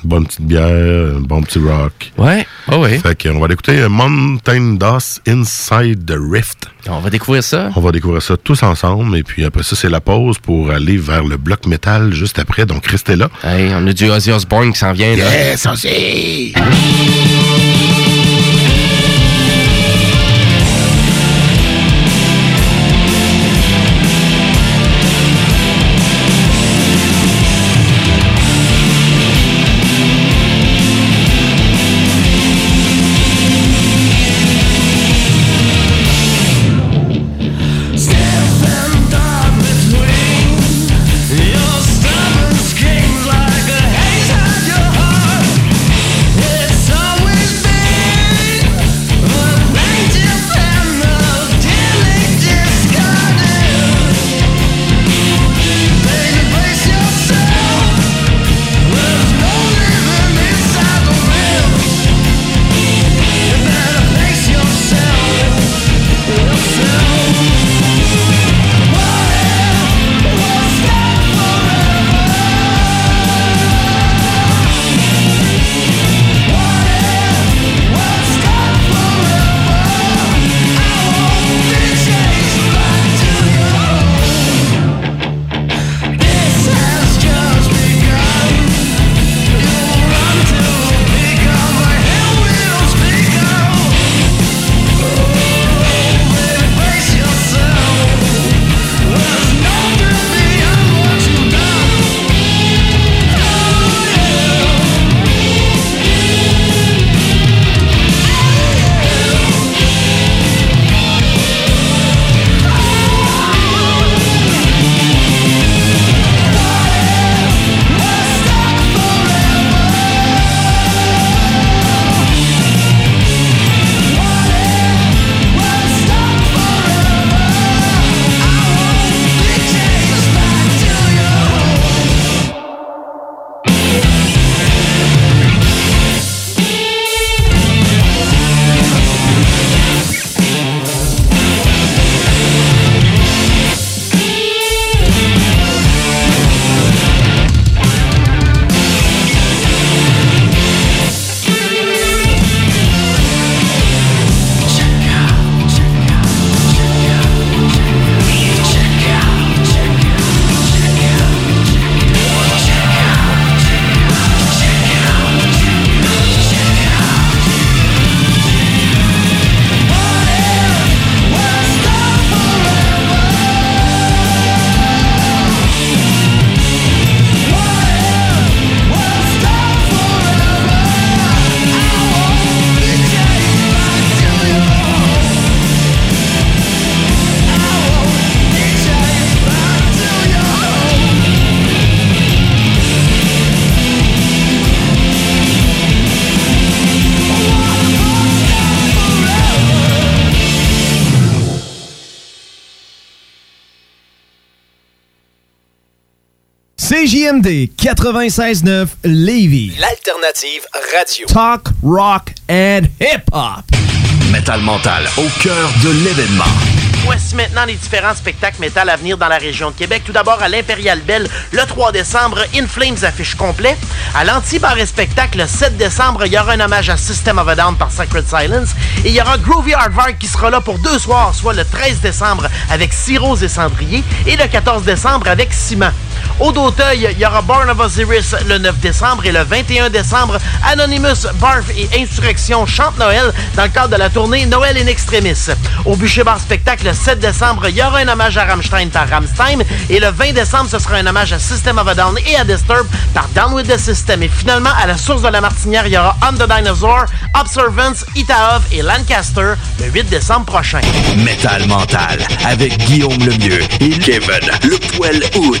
Une bonne petite bière, un bon petit rock. Ouais, oh ouais. Fait qu'on va l'écouter euh, Mountain Dust Inside the Rift. On va découvrir ça. On va découvrir ça tous ensemble. Et puis après ça, c'est la pause pour aller vers le bloc métal juste après. Donc restez là. Hey, on a du Ozzy Osbourne qui s'en vient. Là. Yes, Ozzy! CJMD 96.9 Lévis. L'alternative radio. Talk, rock and hip-hop. Metal Mental, au cœur de l'événement. Voici maintenant les différents spectacles métal à venir dans la région de Québec. Tout d'abord à l'Impérial Belle, le 3 décembre, In Flames affiche complet. À l'Anti-Bar et Spectacle, le 7 décembre, il y aura un hommage à System of a Down par Sacred Silence. Et il y aura Groovy Hardvark qui sera là pour deux soirs, soit le 13 décembre avec Cyrose et Cendrier et le 14 décembre avec Ciment. Au d'Auteuil, il y aura Born of Osiris le 9 décembre et le 21 décembre, Anonymous, Barf et Insurrection chantent Noël dans le cadre de la tournée Noël in Extremis. Au Bûcher Bar Spectacle, le 7 décembre, il y aura un hommage à Rammstein par Rammstein et le 20 décembre, ce sera un hommage à System of a Down et à Disturb par Down with the System. Et finalement, à la source de la Martinière, il y aura On the Dinosaur, Observance, Itaov et Lancaster le 8 décembre prochain. Metal Mental, avec Guillaume Lemieux et Kevin Le Poil Hood.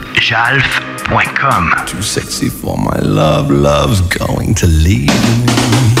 Jalf.com. Too sexy for my love, love's going to leave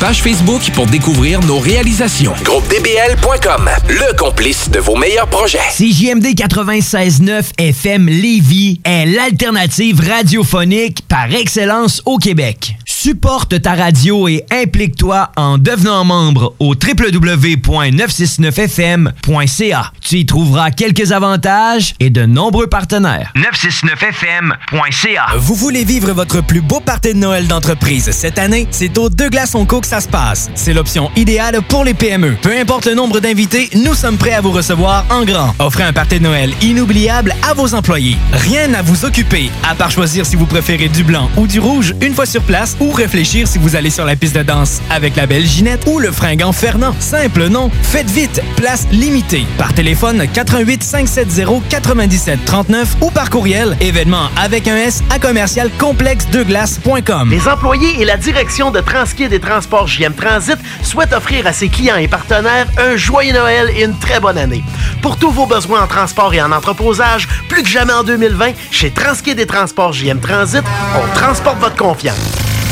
page Facebook pour découvrir nos réalisations. GroupeDBL.com, le complice de vos meilleurs projets. CJMD 96.9 FM Lévis est l'alternative radiophonique par excellence au Québec. Supporte ta radio et implique-toi en devenant membre au www.969fm.ca. Tu y trouveras quelques avantages et de nombreux partenaires. 969fm.ca Vous voulez vivre votre plus beau party de Noël d'entreprise cette année? C'est au Deux Glaces Co ça se passe. C'est l'option idéale pour les PME. Peu importe le nombre d'invités, nous sommes prêts à vous recevoir en grand. Offrez un party de Noël inoubliable à vos employés. Rien à vous occuper, à part choisir si vous préférez du blanc ou du rouge une fois sur place ou réfléchir si vous allez sur la piste de danse avec la belle Ginette ou le fringant Fernand. Simple, non? Faites vite, place limitée. Par téléphone 88 570 97 39 ou par courriel événement avec un S à commercial complexe de glace.com. Les employés et la direction de Transquid et Transport JM Transit souhaitent offrir à ses clients et partenaires un joyeux Noël et une très bonne année. Pour tous vos besoins en transport et en entreposage, plus que jamais en 2020, chez Transquid et Transport JM Transit, on transporte votre confiance.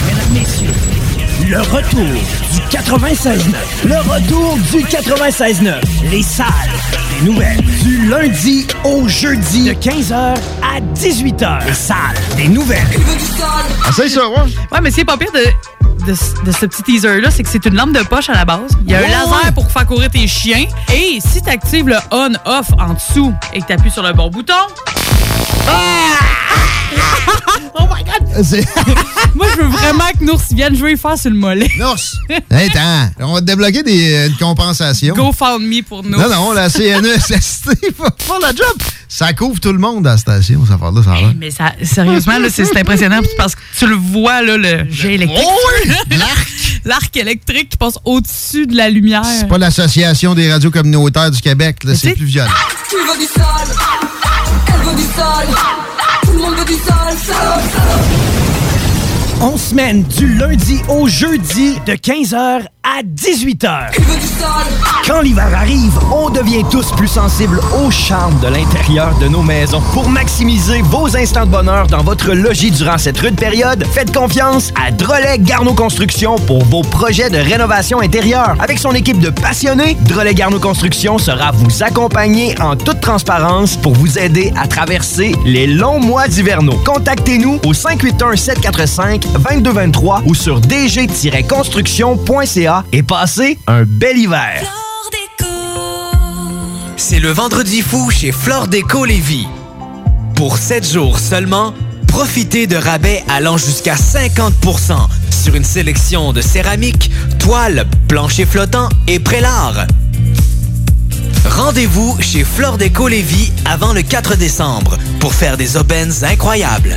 Mesdames, Messieurs, le retour du 96.9. Le retour du 96.9. Les salles des nouvelles. Du lundi au jeudi. De 15h à 18h. Les salles des nouvelles. Essaye ça, ouais. Ouais, mais c'est pas pire de, de, de ce petit teaser-là, c'est que c'est une lampe de poche à la base. Il y a un laser pour faire courir tes chiens. Et si tu actives le on-off en dessous et que tu appuies sur le bon bouton. oh my god! Moi, je veux vraiment que Nours vienne jouer faire sur le mollet. Nours! Hey, attends, on va te débloquer des, euh, une compensation. Go found me pour Nours. Non, non, la CNESST va faire la job. Ça couvre tout le monde à la station, ça fait là, ça va. Mais ça, sérieusement, c'est impressionnant parce que tu le vois, là, le jet électrique. Oh L'arc! L'arc électrique qui passe au-dessus de la lumière. C'est pas l'Association des radios communautaires du Québec, là, c'est plus violent. Tu veux du sol, elle veut du sol, tout le monde On semaine du lundi au jeudi de 15h à 18h. Quand l'hiver arrive, on devient tous plus sensibles au charme de l'intérieur de nos maisons. Pour maximiser vos instants de bonheur dans votre logis durant cette rude période, faites confiance à Drolet Garneau Construction pour vos projets de rénovation intérieure. Avec son équipe de passionnés, Drolet Garneau Construction sera vous accompagner en toute transparence pour vous aider à traverser les longs mois d'hivernaux. Contactez-nous au 581-745-2223 ou sur dg-construction.ca et passez un bel hiver. C'est le vendredi fou chez Flore Déco Lévis. Pour 7 jours seulement, profitez de rabais allant jusqu'à 50% sur une sélection de céramique, toiles, planchers flottants et prélats. Rendez-vous chez Flore Déco Lévis avant le 4 décembre pour faire des aubaines incroyables.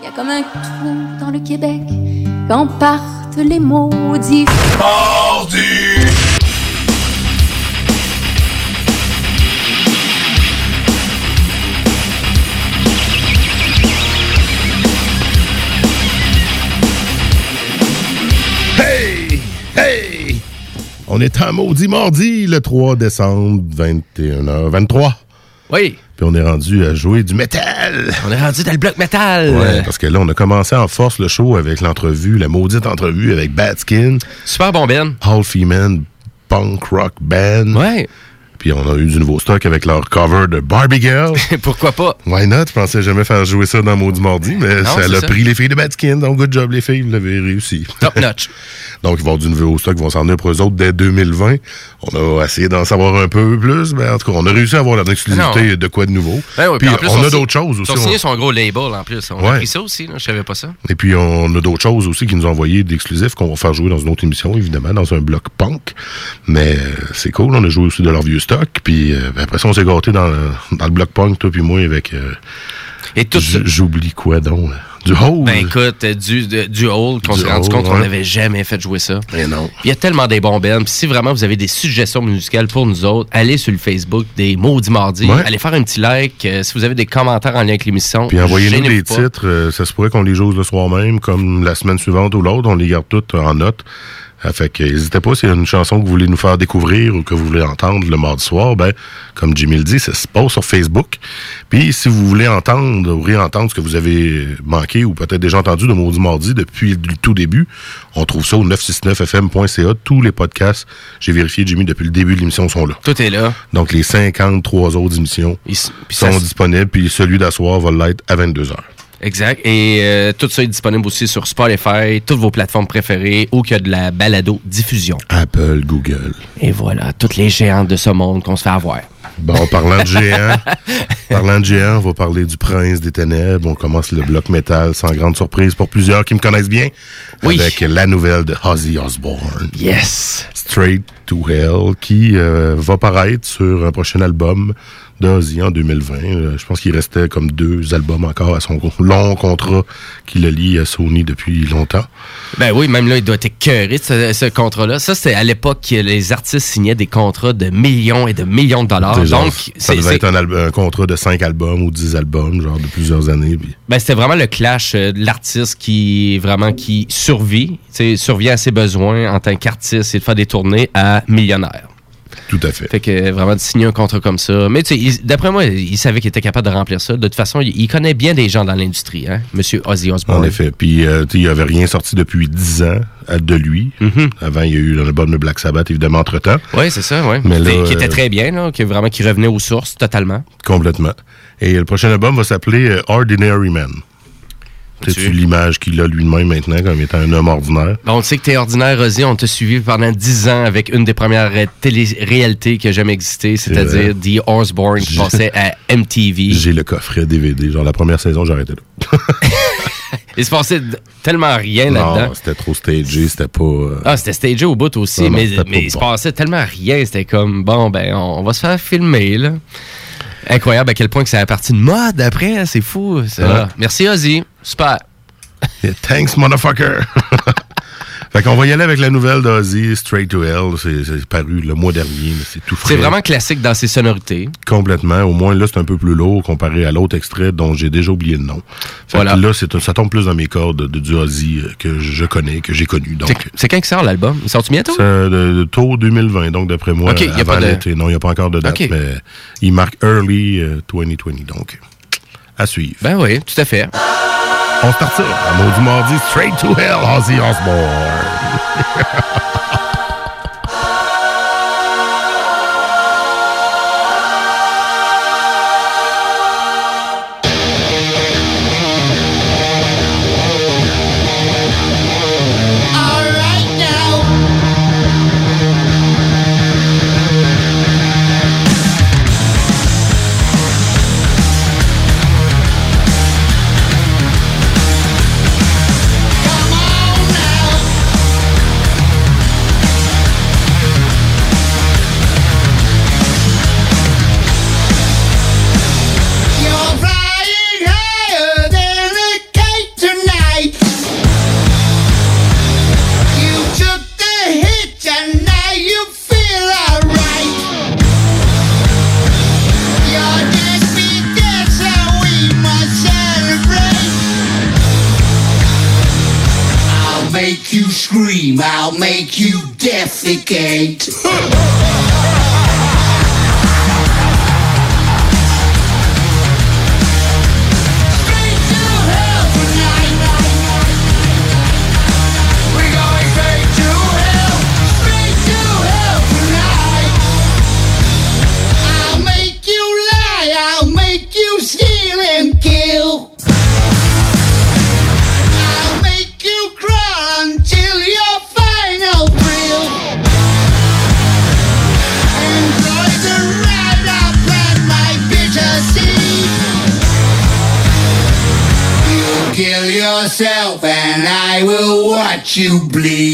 Il y a comme un trou dans le Québec quand partent les maudits. Hey! Hey! On est en maudit mardi, le 3 décembre, 21h23. Oui. Puis on est rendu à jouer du métal. On est rendu dans le bloc métal. Ouais, parce que là, on a commencé en force le show avec l'entrevue, la maudite entrevue avec Badskin. Super bon Ben. All Female Punk Rock Band. Ouais. Puis on a eu du nouveau stock avec leur cover de Barbie Girl. Pourquoi pas? Why not? Je pensais jamais faire jouer ça dans Maudit Mardi, mais Non, ça l'a pris les filles de Badskin. Donc, good job, les filles, vous l'avez réussi. Top notch. Donc, ils vont avoir du nouveau stock, ils vont s'en venir pour eux autres dès 2020. On a essayé d'en savoir un peu plus, mais en tout cas, on a réussi à avoir la exclusivité de quoi de nouveau. Ben oui, puis plus, on a d'autres choses aussi. Ils ont On- signé son gros label en plus. On a Ouais. pris ça aussi, je savais pas ça. Et puis, on a d'autres choses aussi qui nous ont envoyé d'exclusifs qu'on va faire jouer dans une autre émission, évidemment, dans un bloc punk. Mais euh, c'est cool, on a joué aussi de leur vieux stock. Puis euh, ben, après ça, on s'est gâté dans, le- dans le bloc punk, toi puis moi, avec... euh, Et tout J'oublie quoi donc? Du Hole. Ben écoute, euh, du, du qu'on s'est rendu compte qu'on n'avait jamais fait jouer ça. Non. Il y a tellement des bons bands. Si vraiment vous avez des suggestions musicales pour nous autres, allez sur le Facebook des Maudits Mardis. Ouais. Allez faire un petit like. Euh, si vous avez des commentaires en lien avec l'émission, Puis envoyez-nous pas. titres. euh, ça se pourrait qu'on les joue le soir même, comme la semaine suivante ou l'autre. On les garde toutes en note. Fait que n'hésitez pas s'il y a une chanson que vous voulez nous faire découvrir ou que vous voulez entendre le mardi soir, ben, comme Jimmy le dit, ça se passe sur Facebook. Puis si vous voulez entendre ou réentendre ce que vous avez manqué ou peut-être déjà entendu de Maudit Mardi depuis le tout début, on trouve ça au 969fm.ca. Tous les podcasts, j'ai vérifié, Jimmy, depuis le début de l'émission sont là. Tout est là. Donc les 53 autres émissions sont ça disponibles, puis celui d'asseoir va l'être à 22h. Exact. Et euh, tout ça est disponible aussi sur Spotify, toutes vos plateformes préférées, ou qu'il y a de la balado diffusion. Apple, Google. Et voilà, toutes les géantes de ce monde qu'on se fait avoir. Bon, parlant de géants, parlant de géants, on va parler du prince des ténèbres. On commence le bloc métal sans grande surprise pour plusieurs qui me connaissent bien. Avec la nouvelle de Ozzy Osbourne. Yes! Straight to Hell, qui euh, va paraître sur un prochain album d'Ozzy en 2020. Euh, je pense qu'il restait comme deux albums encore à son long contrat qui le lie à Sony depuis longtemps. Ben oui, même là, il doit être écœuré ce, ce contrat-là. Ça, c'était à l'époque que les artistes signaient des contrats de millions et de millions de dollars. C'est genre, Donc, ça c'est- devait c'est- être un, contrat de cinq albums ou dix albums, genre de plusieurs années. puis- Ben, c'était vraiment le clash euh, de l'artiste qui vraiment qui survit, survient à ses besoins en tant qu'artiste et de faire des tournées à millionnaire. Tout à fait. Fait que euh, vraiment de signer un contrat comme ça. Mais tu sais, d'après moi, il savait qu'il était capable de remplir ça. De toute façon, il, il connaît bien des gens dans l'industrie, hein, Monsieur Ozzy Osbourne. En effet. Puis, euh, il n'y avait rien sorti depuis 10 ans de lui. Avant, il y a eu l'album de Black Sabbath, évidemment, entre-temps. Oui, c'est ça, oui. Mais là, qui était euh, très bien, là, qui vraiment qui revenait aux sources totalement. Complètement. Et le prochain album va s'appeler euh, Ordinary Man. C'est-tu l'image qu'il a lui-même maintenant comme étant un homme ordinaire? Bon, on sait que t'es ordinaire, Ozzy. On t'a suivi pendant 10 ans avec une des premières télé-réalités qui a jamais existé, c'est-à-dire The Osborne qui passait à MTV. J'ai le coffret DVD. Genre, la première saison, arrêté là. Il se passait tellement rien Non, là-dedans. c'était trop stagé, c'était pas... euh, Ah, c'était stagé au bout aussi, Non, mais, mais il se passait tellement rien. C'était comme, bon, ben, on, on va se faire filmer, là. Incroyable à quel point que ça a parti de mode après, c'est fou. ça. Ouais. Merci, Ozzy. Super. Thanks, motherfucker! fait qu'on va y aller avec la nouvelle d'Ozzy, Straight to Hell. C'est paru le mois dernier, mais c'est tout frais. C'est vraiment classique dans ses sonorités. Complètement. Au moins, là, c'est un peu plus lourd comparé à l'autre extrait dont j'ai déjà oublié le nom. Fait Voilà. que là, c'est ça tombe plus dans mes cordes de, du Ozzy euh, que je connais, que j'ai connu. Donc, C'est- quand que sort l'album? Il sort-tu bientôt? c'est euh, tôt 2020, donc d'après moi, Ok, y a avant pas de- l'été. Non, il n'y a pas encore de date, mais il marque early euh, 2020, donc à suivre. Ben oui, tout à fait. On se. À maudit mardi, straight to hell, Ozzy Osbourne. you bleed.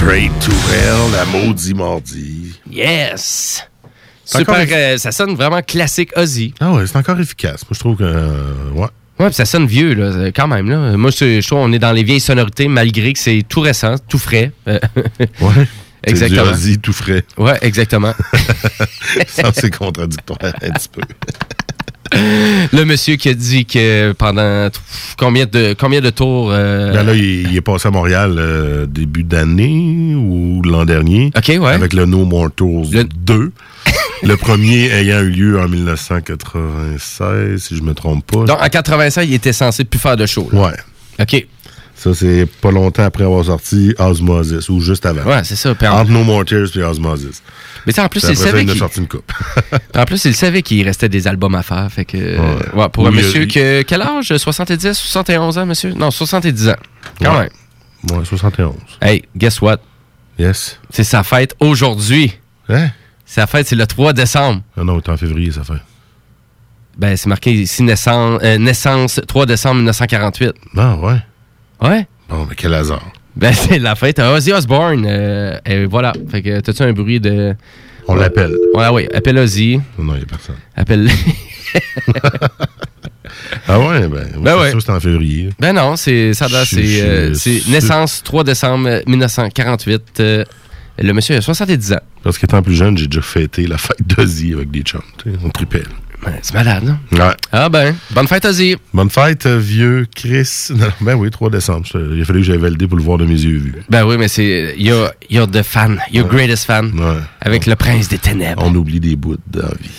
Straight to hell, la maudit mardi. Yes! Super, euh, ça sonne vraiment classique Ozzy. Ah ouais, c'est encore efficace. Moi, je trouve que. euh, ouais. Ouais, puis ça sonne vieux, là, euh, quand même. Là. Moi, je trouve qu'on est dans les vieilles sonorités, malgré que c'est tout récent, tout frais. Ouais. Exactement. Du Ozzy tout frais. Ouais, exactement. Ça, c'est contradictoire un petit peu. Le monsieur qui a dit que pendant combien de, combien de tours. euh, Ben là, il, il est passé à Montréal euh, début d'année ou l'an dernier. Avec le No More Tours 2. le premier ayant eu lieu en 1996, si je me trompe pas. donc, en 85, il était censé plus faire de show. là. Ouais. OK. Ça, c'est pas longtemps après avoir sorti Osmosis, ou juste avant. Ouais, c'est ça. En- Entre No More Tears et Osmosis. Mais tu sais, en plus, il ça, savait il en a qu'il- sorti une coupe. En plus, il savait qu'il restait des albums à faire. Fait que, ouais, pour un monsieur que. Quel âge? 70, 71 ans, monsieur? Non, 70 ans. Quand Ouais. même. Ouais, 71. Hey, guess what? Yes. C'est sa fête aujourd'hui. Hein? Sa fête, c'est le 3 décembre. Ah non, c'est en février, ça fait. Ben, c'est marqué ici naissance, euh, naissance 3 décembre 1948. Ah, ouais. Ouais. Bon, mais quel hasard. Ben, c'est la fête à Ozzy Osbourne. euh, et voilà. Fait que, t'as-tu un bruit de. On l'appelle. Ouais, oui. Appelle Ozzy. Non, il n'y a personne. Appelle. Ah ouais, ben, Ben c'est ouais. c'était en février. ben non, c'est ça date, c'est euh, c'est naissance 3 décembre 1948. euh, le monsieur a 70 ans. Parce qu'étant plus jeune, j'ai déjà fêté la fête d'Ozzy avec des chums. On tripait. Ben, c'est malade, hein? Ouais. Ah ben, bonne fête Ozzy. Bonne fête, euh, vieux Chris. Non, ben oui, 3 décembre. Il a fallu que j'aille valider pour le voir de mes yeux vus. Ben oui, mais c'est. You're, you're the fan. Your greatest fan. Avec le prince des ténèbres. On oublie des bouts de la vie.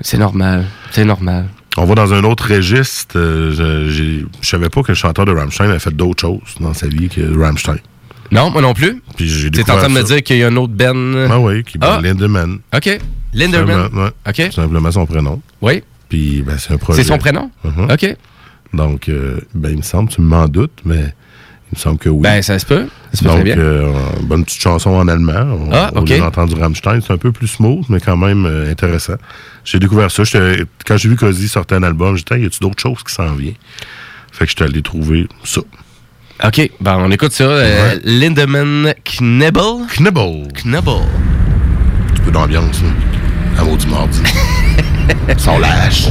C'est normal. C'est normal. On va dans un autre registre. euh, je, je savais pas que le chanteur de Rammstein avait fait d'autres choses dans sa vie que Rammstein. Non, moi non plus. Puis j'ai T'es en train de me dire qu'il y a un autre Ben. Ah oui, qui est Ah. Lindemann. OK. Linderman. Ouais. OK. Simplement son prénom. Oui. Puis ben, c'est un projet. C'est son prénom? Mhm. OK. Donc, euh, ben, il me semble, tu m'en doutes, mais il me semble que oui. Ben, ça se peut. Ça se peut Donc, très bien. euh, bonne petite chanson en allemand. On, Ah, ok. lieu d'entendre du Rammstein, c'est un peu plus smooth, mais quand même euh, intéressant. J'ai découvert ça. Quand j'ai vu qu'Ozzy sortait un album, j'étais, y a-tu d'autres choses qui s'en viennent? Fait que j'étais allé trouver ça. OK. Ben, on écoute ça. euh, Lindemann Knebel. Knebel. Knebel. Un peu d'ambiance, là. Un mot du mardi. Sans lâche.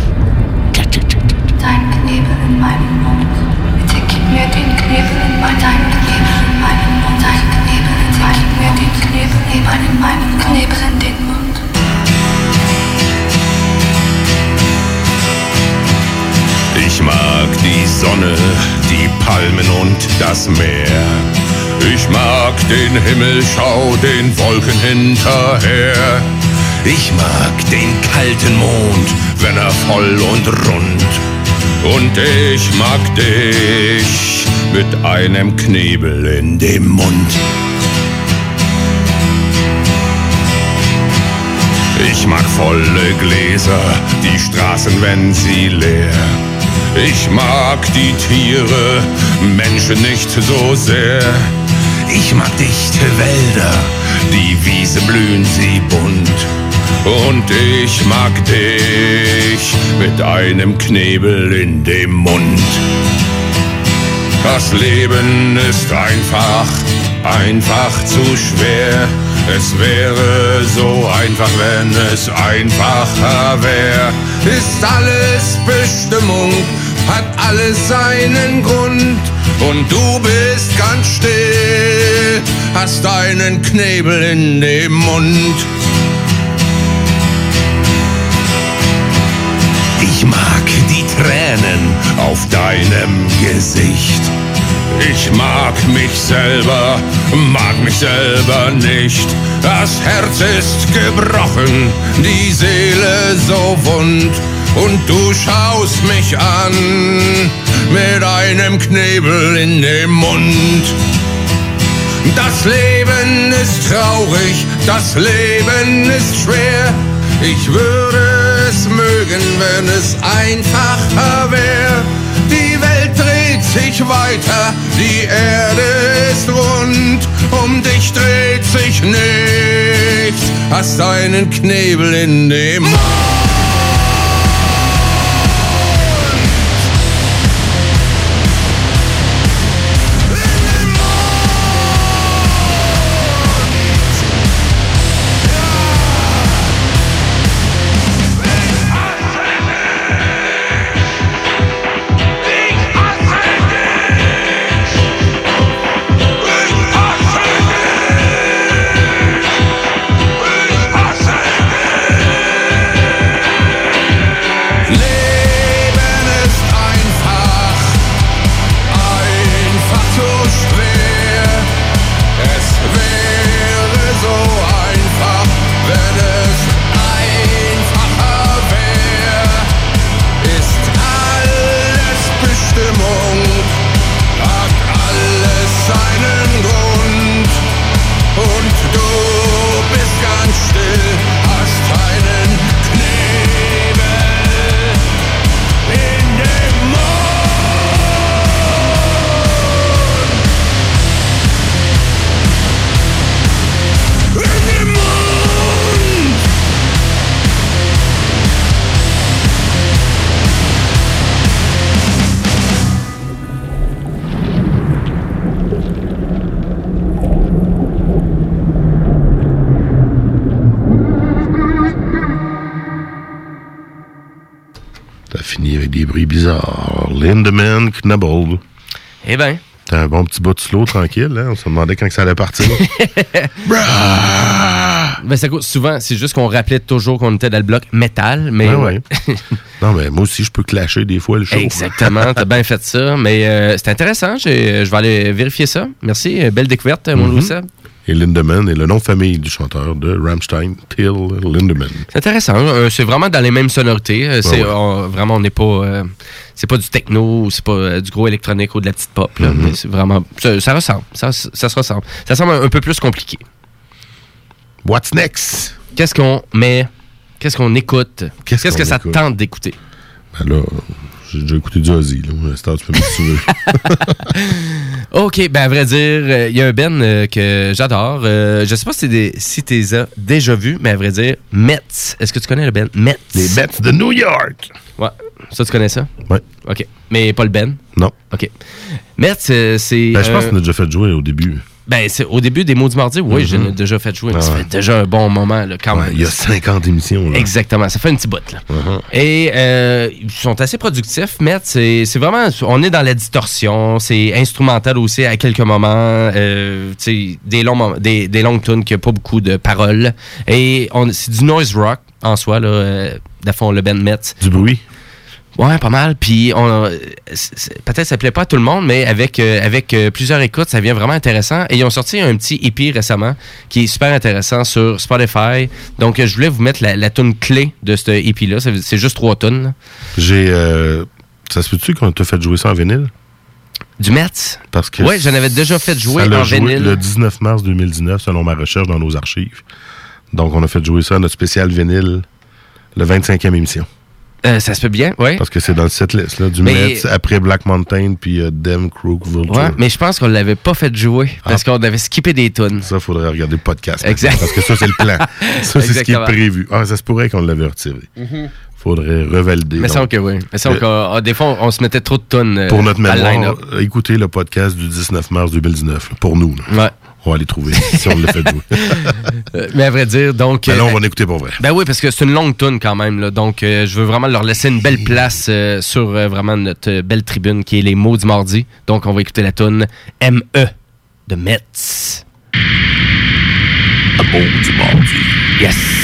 Dein Knebel in meinen Mund. Bitte gib mir den Knebel in mein, dein Knebel in meinen Mund. Dein Knebel, gib mir den Knebel in meinen, meinen Knebel in den Mund. Ich mag die Sonne, die Palmen und das Meer. Ich mag den Himmel, schau den Wolken hinterher. Ich mag den kalten Mond, wenn er voll und rund. Und ich mag dich mit einem Knebel in dem Mund. Ich mag volle Gläser, die Straßen, wenn sie leer. Ich mag die Tiere, Menschen nicht so sehr. Ich mag dichte Wälder, die Wiese blühen sie bunt. Und ich mag dich mit einem Knebel in dem Mund. Das Leben ist einfach, einfach zu schwer. Es wäre so einfach, wenn es einfacher wäre. Ist alles Bestimmung, hat alles seinen Grund. Und du bist ganz still, hast einen Knebel in dem Mund. Ich mag die Tränen auf deinem Gesicht. Ich mag mich selber, mag mich selber nicht. Das Herz ist gebrochen, die Seele so wund. Und du schaust mich an mit einem Knebel in dem Mund. Das Leben ist traurig, das Leben ist schwer. Ich würde mögen, wenn es einfacher wäre. Die Welt dreht sich weiter, die Erde ist rund. Um dich dreht sich nichts, hast einen Knebel in dem Mund. Lindemann Knabble. Eh ben. T'as un bon petit bout de slow tranquille, hein? On se demandait quand que ça allait partir. Ben, ça coûte souvent, c'est juste qu'on rappelait toujours qu'on était dans le bloc métal, mais ouais. non, mais moi aussi, je peux clasher des fois le show. Exactement, t'as bien fait ça. Mais euh, c'est intéressant, je vais aller vérifier ça. Merci, euh, belle découverte, mon. Louis Seb. Et Lindemann est le nom de famille du chanteur de Rammstein, Till Lindemann. C'est intéressant. euh, c'est vraiment dans les mêmes sonorités. euh, c'est Ouais, ouais. on- vraiment, on n'est pas, euh, c'est pas du techno, c'est pas euh, du gros électronique ou de la petite pop. là, Mhm. mais c'est vraiment, ça, ça ressemble. Ça, ça se ressemble. Ça semble un, un peu plus compliqué. What's next? Qu'est-ce qu'on met? Qu'est-ce qu'on écoute? Qu'est-ce que ça tente d'écouter? Ben là, j'ai déjà écouté du Ozzy, là. Tu peux me si. Ok, ben à vrai dire, euh, il y a un Ben euh, que j'adore. Euh, je sais pas si, des, si tu les as déjà vus, mais à vrai dire, Mets. Est-ce que tu connais le Ben Mets? Les Mets de New York. Ouais. Ça, tu connais ça? Ouais. Ok. Mais pas le Ben? Non. Ok. Mets, euh, c'est. Ben, je pense qu'on a déjà fait jouer au début. Ben, c'est au début des mots du mardi, oui, ai déjà fait jouer, mais Ah ça ouais. fait déjà un bon moment, là, quand Ouais, même. il y a 50 émissions, là. Exactement, ça fait un petit bout, là. Uh-huh. Et euh, ils sont assez productifs, mais c'est vraiment, on est dans la distorsion, c'est instrumental aussi à quelques moments, euh, tu des, longs, des, des longues tunes qui n'ont pas beaucoup de paroles. Et c'est du noise rock en soi, là, euh, de fond, le band Metz. Du bruit. Ouais, pas mal. Puis on, peut-être ça plaît pas à tout le monde, mais avec euh, avec, euh, plusieurs écoutes, ça devient vraiment intéressant. Et ils ont sorti un petit EP récemment qui est super intéressant sur Spotify. Donc euh, je voulais vous mettre la, la tune clé de ce EP là. C'est juste trois tunes. là. J'ai. euh, ça se peut-tu qu'on t'a fait jouer ça en vinyle? Du Metz? Parce que. Ouais, j'en avais déjà fait jouer ça en joué vinyle. Le 19 mars 2019, selon ma recherche dans nos archives. Donc, on a fait jouer ça à notre spécial vinyle, le 25e émission. Euh, ça se peut bien, oui. Parce que c'est dans le setlist, là, du Mais- Metz, après Black Mountain, puis euh, Dem, Crook, Vulture. Ouais, mais je pense qu'on l'avait pas fait jouer parce qu'on avait skippé des tunes. Ça, faudrait regarder le podcast. Exact. Parce que ça, c'est le plan. Ça, c'est ce qui est prévu. Ah, ça se pourrait qu'on l'avait retiré. Mhm. Faudrait revalider. Mais semble que oui. Mais que, ah, des fois, on, on se mettait trop de tunes euh, Pour notre le mémoire, euh, écoutez le podcast du 19 mars 2019. là, Pour nous. là. Ouais. On va aller trouver si on l'a fait jouer. Euh, mais à vrai dire, donc. Ben là, on euh, va en écouter pour vrai. Ben oui, parce que c'est une longue tune quand même. Là, donc, euh, je veux vraiment leur laisser une belle place euh, sur euh, vraiment notre belle tribune qui est les mots du mardi. Donc, on va écouter la tune M.E. de Metz. Un mot du mardi. Yes.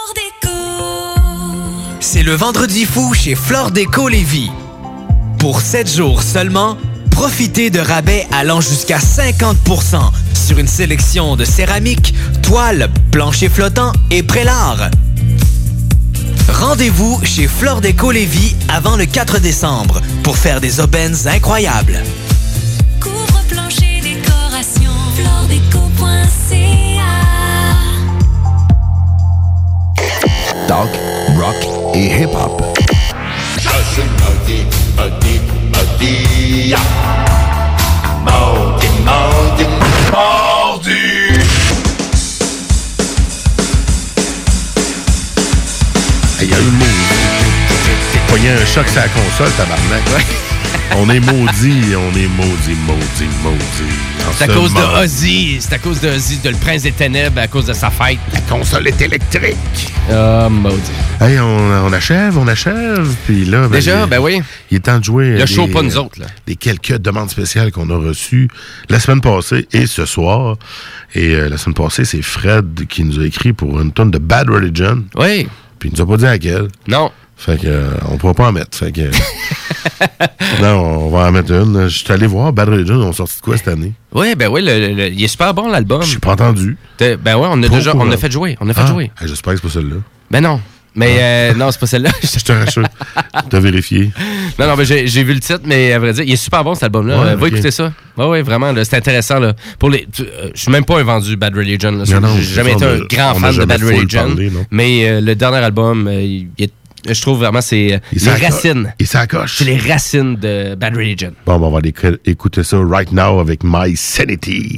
C'est le vendredi fou chez Flore Déco Lévis. Pour 7 jours seulement, profitez de rabais allant jusqu'à 50% sur une sélection de céramique, toiles, planchers flottants et prélats. Rendez-vous chez Flore Déco Lévis avant le 4 décembre pour faire des aubaines incroyables. Couvre-plancher décoration, floredeco.ca Talk, rock et hip-hop. Il y a eu le mot. T'es pogné un choc sur la console, tabarnak. On est maudit, on est maudit, maudit, maudit. C'est à cause de Ozzy. C'est à cause de Ozzy, de le prince des ténèbres, à cause de sa fête. La console est électrique. Ah, maudit. Hey, on, on achève, on achève. Puis là, ben, Déjà, il- ben oui. Il est temps de jouer. Le show, pas nous autres, là. Des quelques demandes spéciales qu'on a reçues la semaine passée et ce soir. Et euh, la semaine passée, c'est Fred qui nous a écrit pour une tonne de Bad Religion. Oui. Puis il nous a pas dit à laquelle. Non. Fait que euh, on pourra pas en mettre. Fait que. non, on va en mettre une. Je suis allé voir Bad Religion, ont sorti de quoi cette année? Oui, ben oui, le- il est super bon l'album. J'ai pas entendu. Ben ouais, on a déjà, on a fait jouer, on a fait Ah, jouer. ah, J'espère que c'est pas celle-là. Ben non. Mais euh, non, c'est pas celle-là. Je te rassure. T'as vérifié. Non, non, mais j'ai vu le titre, mais à vrai dire, il est super bon cet album-là. Ouais, Euh, Va écouter ça. Ouais, ouais, vraiment, là, c'est intéressant. Là. Pour les, euh, je suis même pas un vendu Bad Religion. J'ai jamais on été un grand on fan de Bad Religion. parlé, non. mais euh, le dernier album, euh, il est- je trouve vraiment c'est euh, les racines. Il s'accroche. C'est les racines de Bad Religion. Bon, ben, on va aller éc- écouter ça right now avec My Sanity.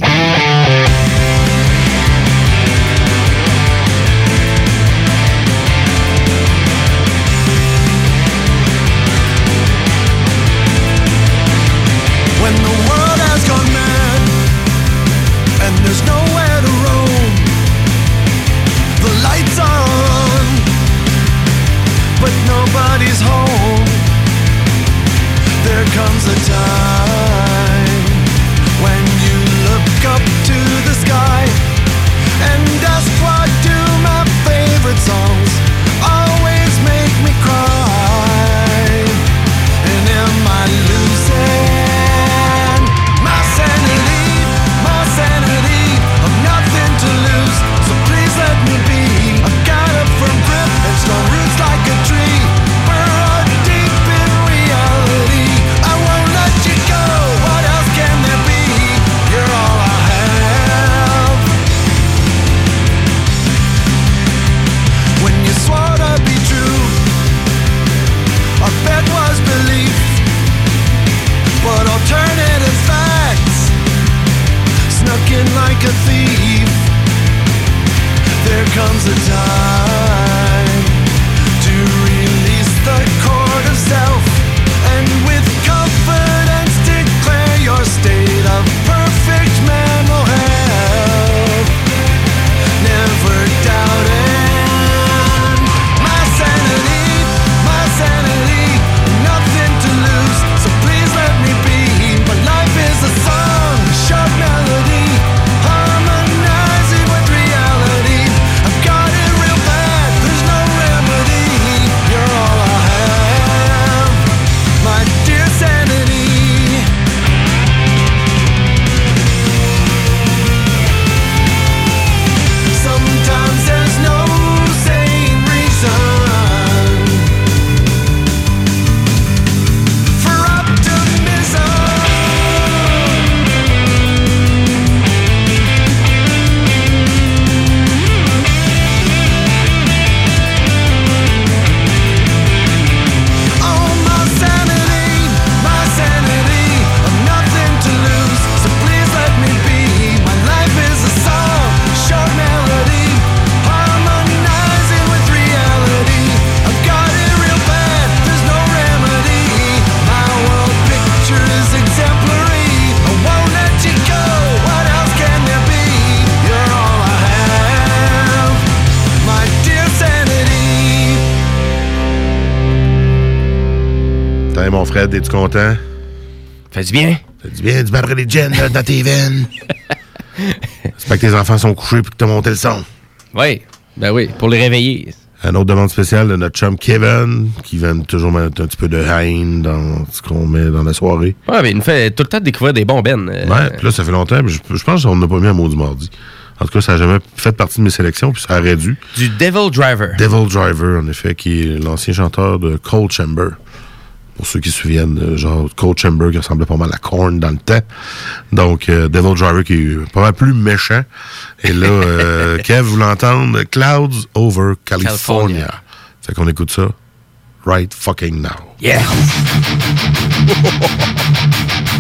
Content? Fait du bien? Fait du bien, du les gènes là, dans tes veines. J'espère que tes enfants sont couchés puis que t'as monté le son. Oui, ben oui, pour les réveiller. Un autre demande spéciale de notre chum Kevin, qui vient toujours mettre un petit peu de haine dans ce qu'on met dans la soirée. Ouais, mais il nous fait tout le temps découvrir des bons bennes. euh, Ouais, puis là, ça fait longtemps, mais je, je pense qu'on n'a pas mis un mot du mardi. En tout cas, ça n'a jamais fait partie de mes sélections, puis ça aurait dû. Du Devil Driver. Devil Driver, en effet, qui est l'ancien chanteur de Cold Chamber. Pour ceux qui se souviennent, euh, genre Cold Chamber qui ressemblait pas mal à Korn dans le temps. Donc, euh, Devil Driver qui est pas mal plus méchant. Et là, euh, Kev, vous l'entendre, Clouds Over California. California. Fait qu'on écoute ça right fucking now. Yeah!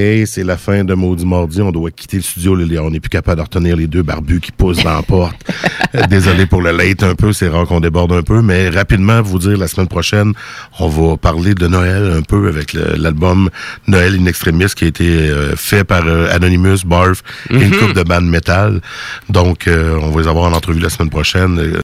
Seize- 96.9. Et c'est la fin de Maudit Mardi. On doit quitter le studio. On n'est plus capable de retenir les deux barbus qui poussent dans la porte. Euh, Désolé pour le late un peu. C'est rare qu'on déborde un peu. Mais rapidement, vous dire, la semaine prochaine, on va parler de Noël un peu avec l'album Noël in Extremis qui a été euh, fait par euh, Anonymous, Barf et une Mhm. couple de bandes métal. Donc, euh, on va les avoir en entrevue la semaine prochaine.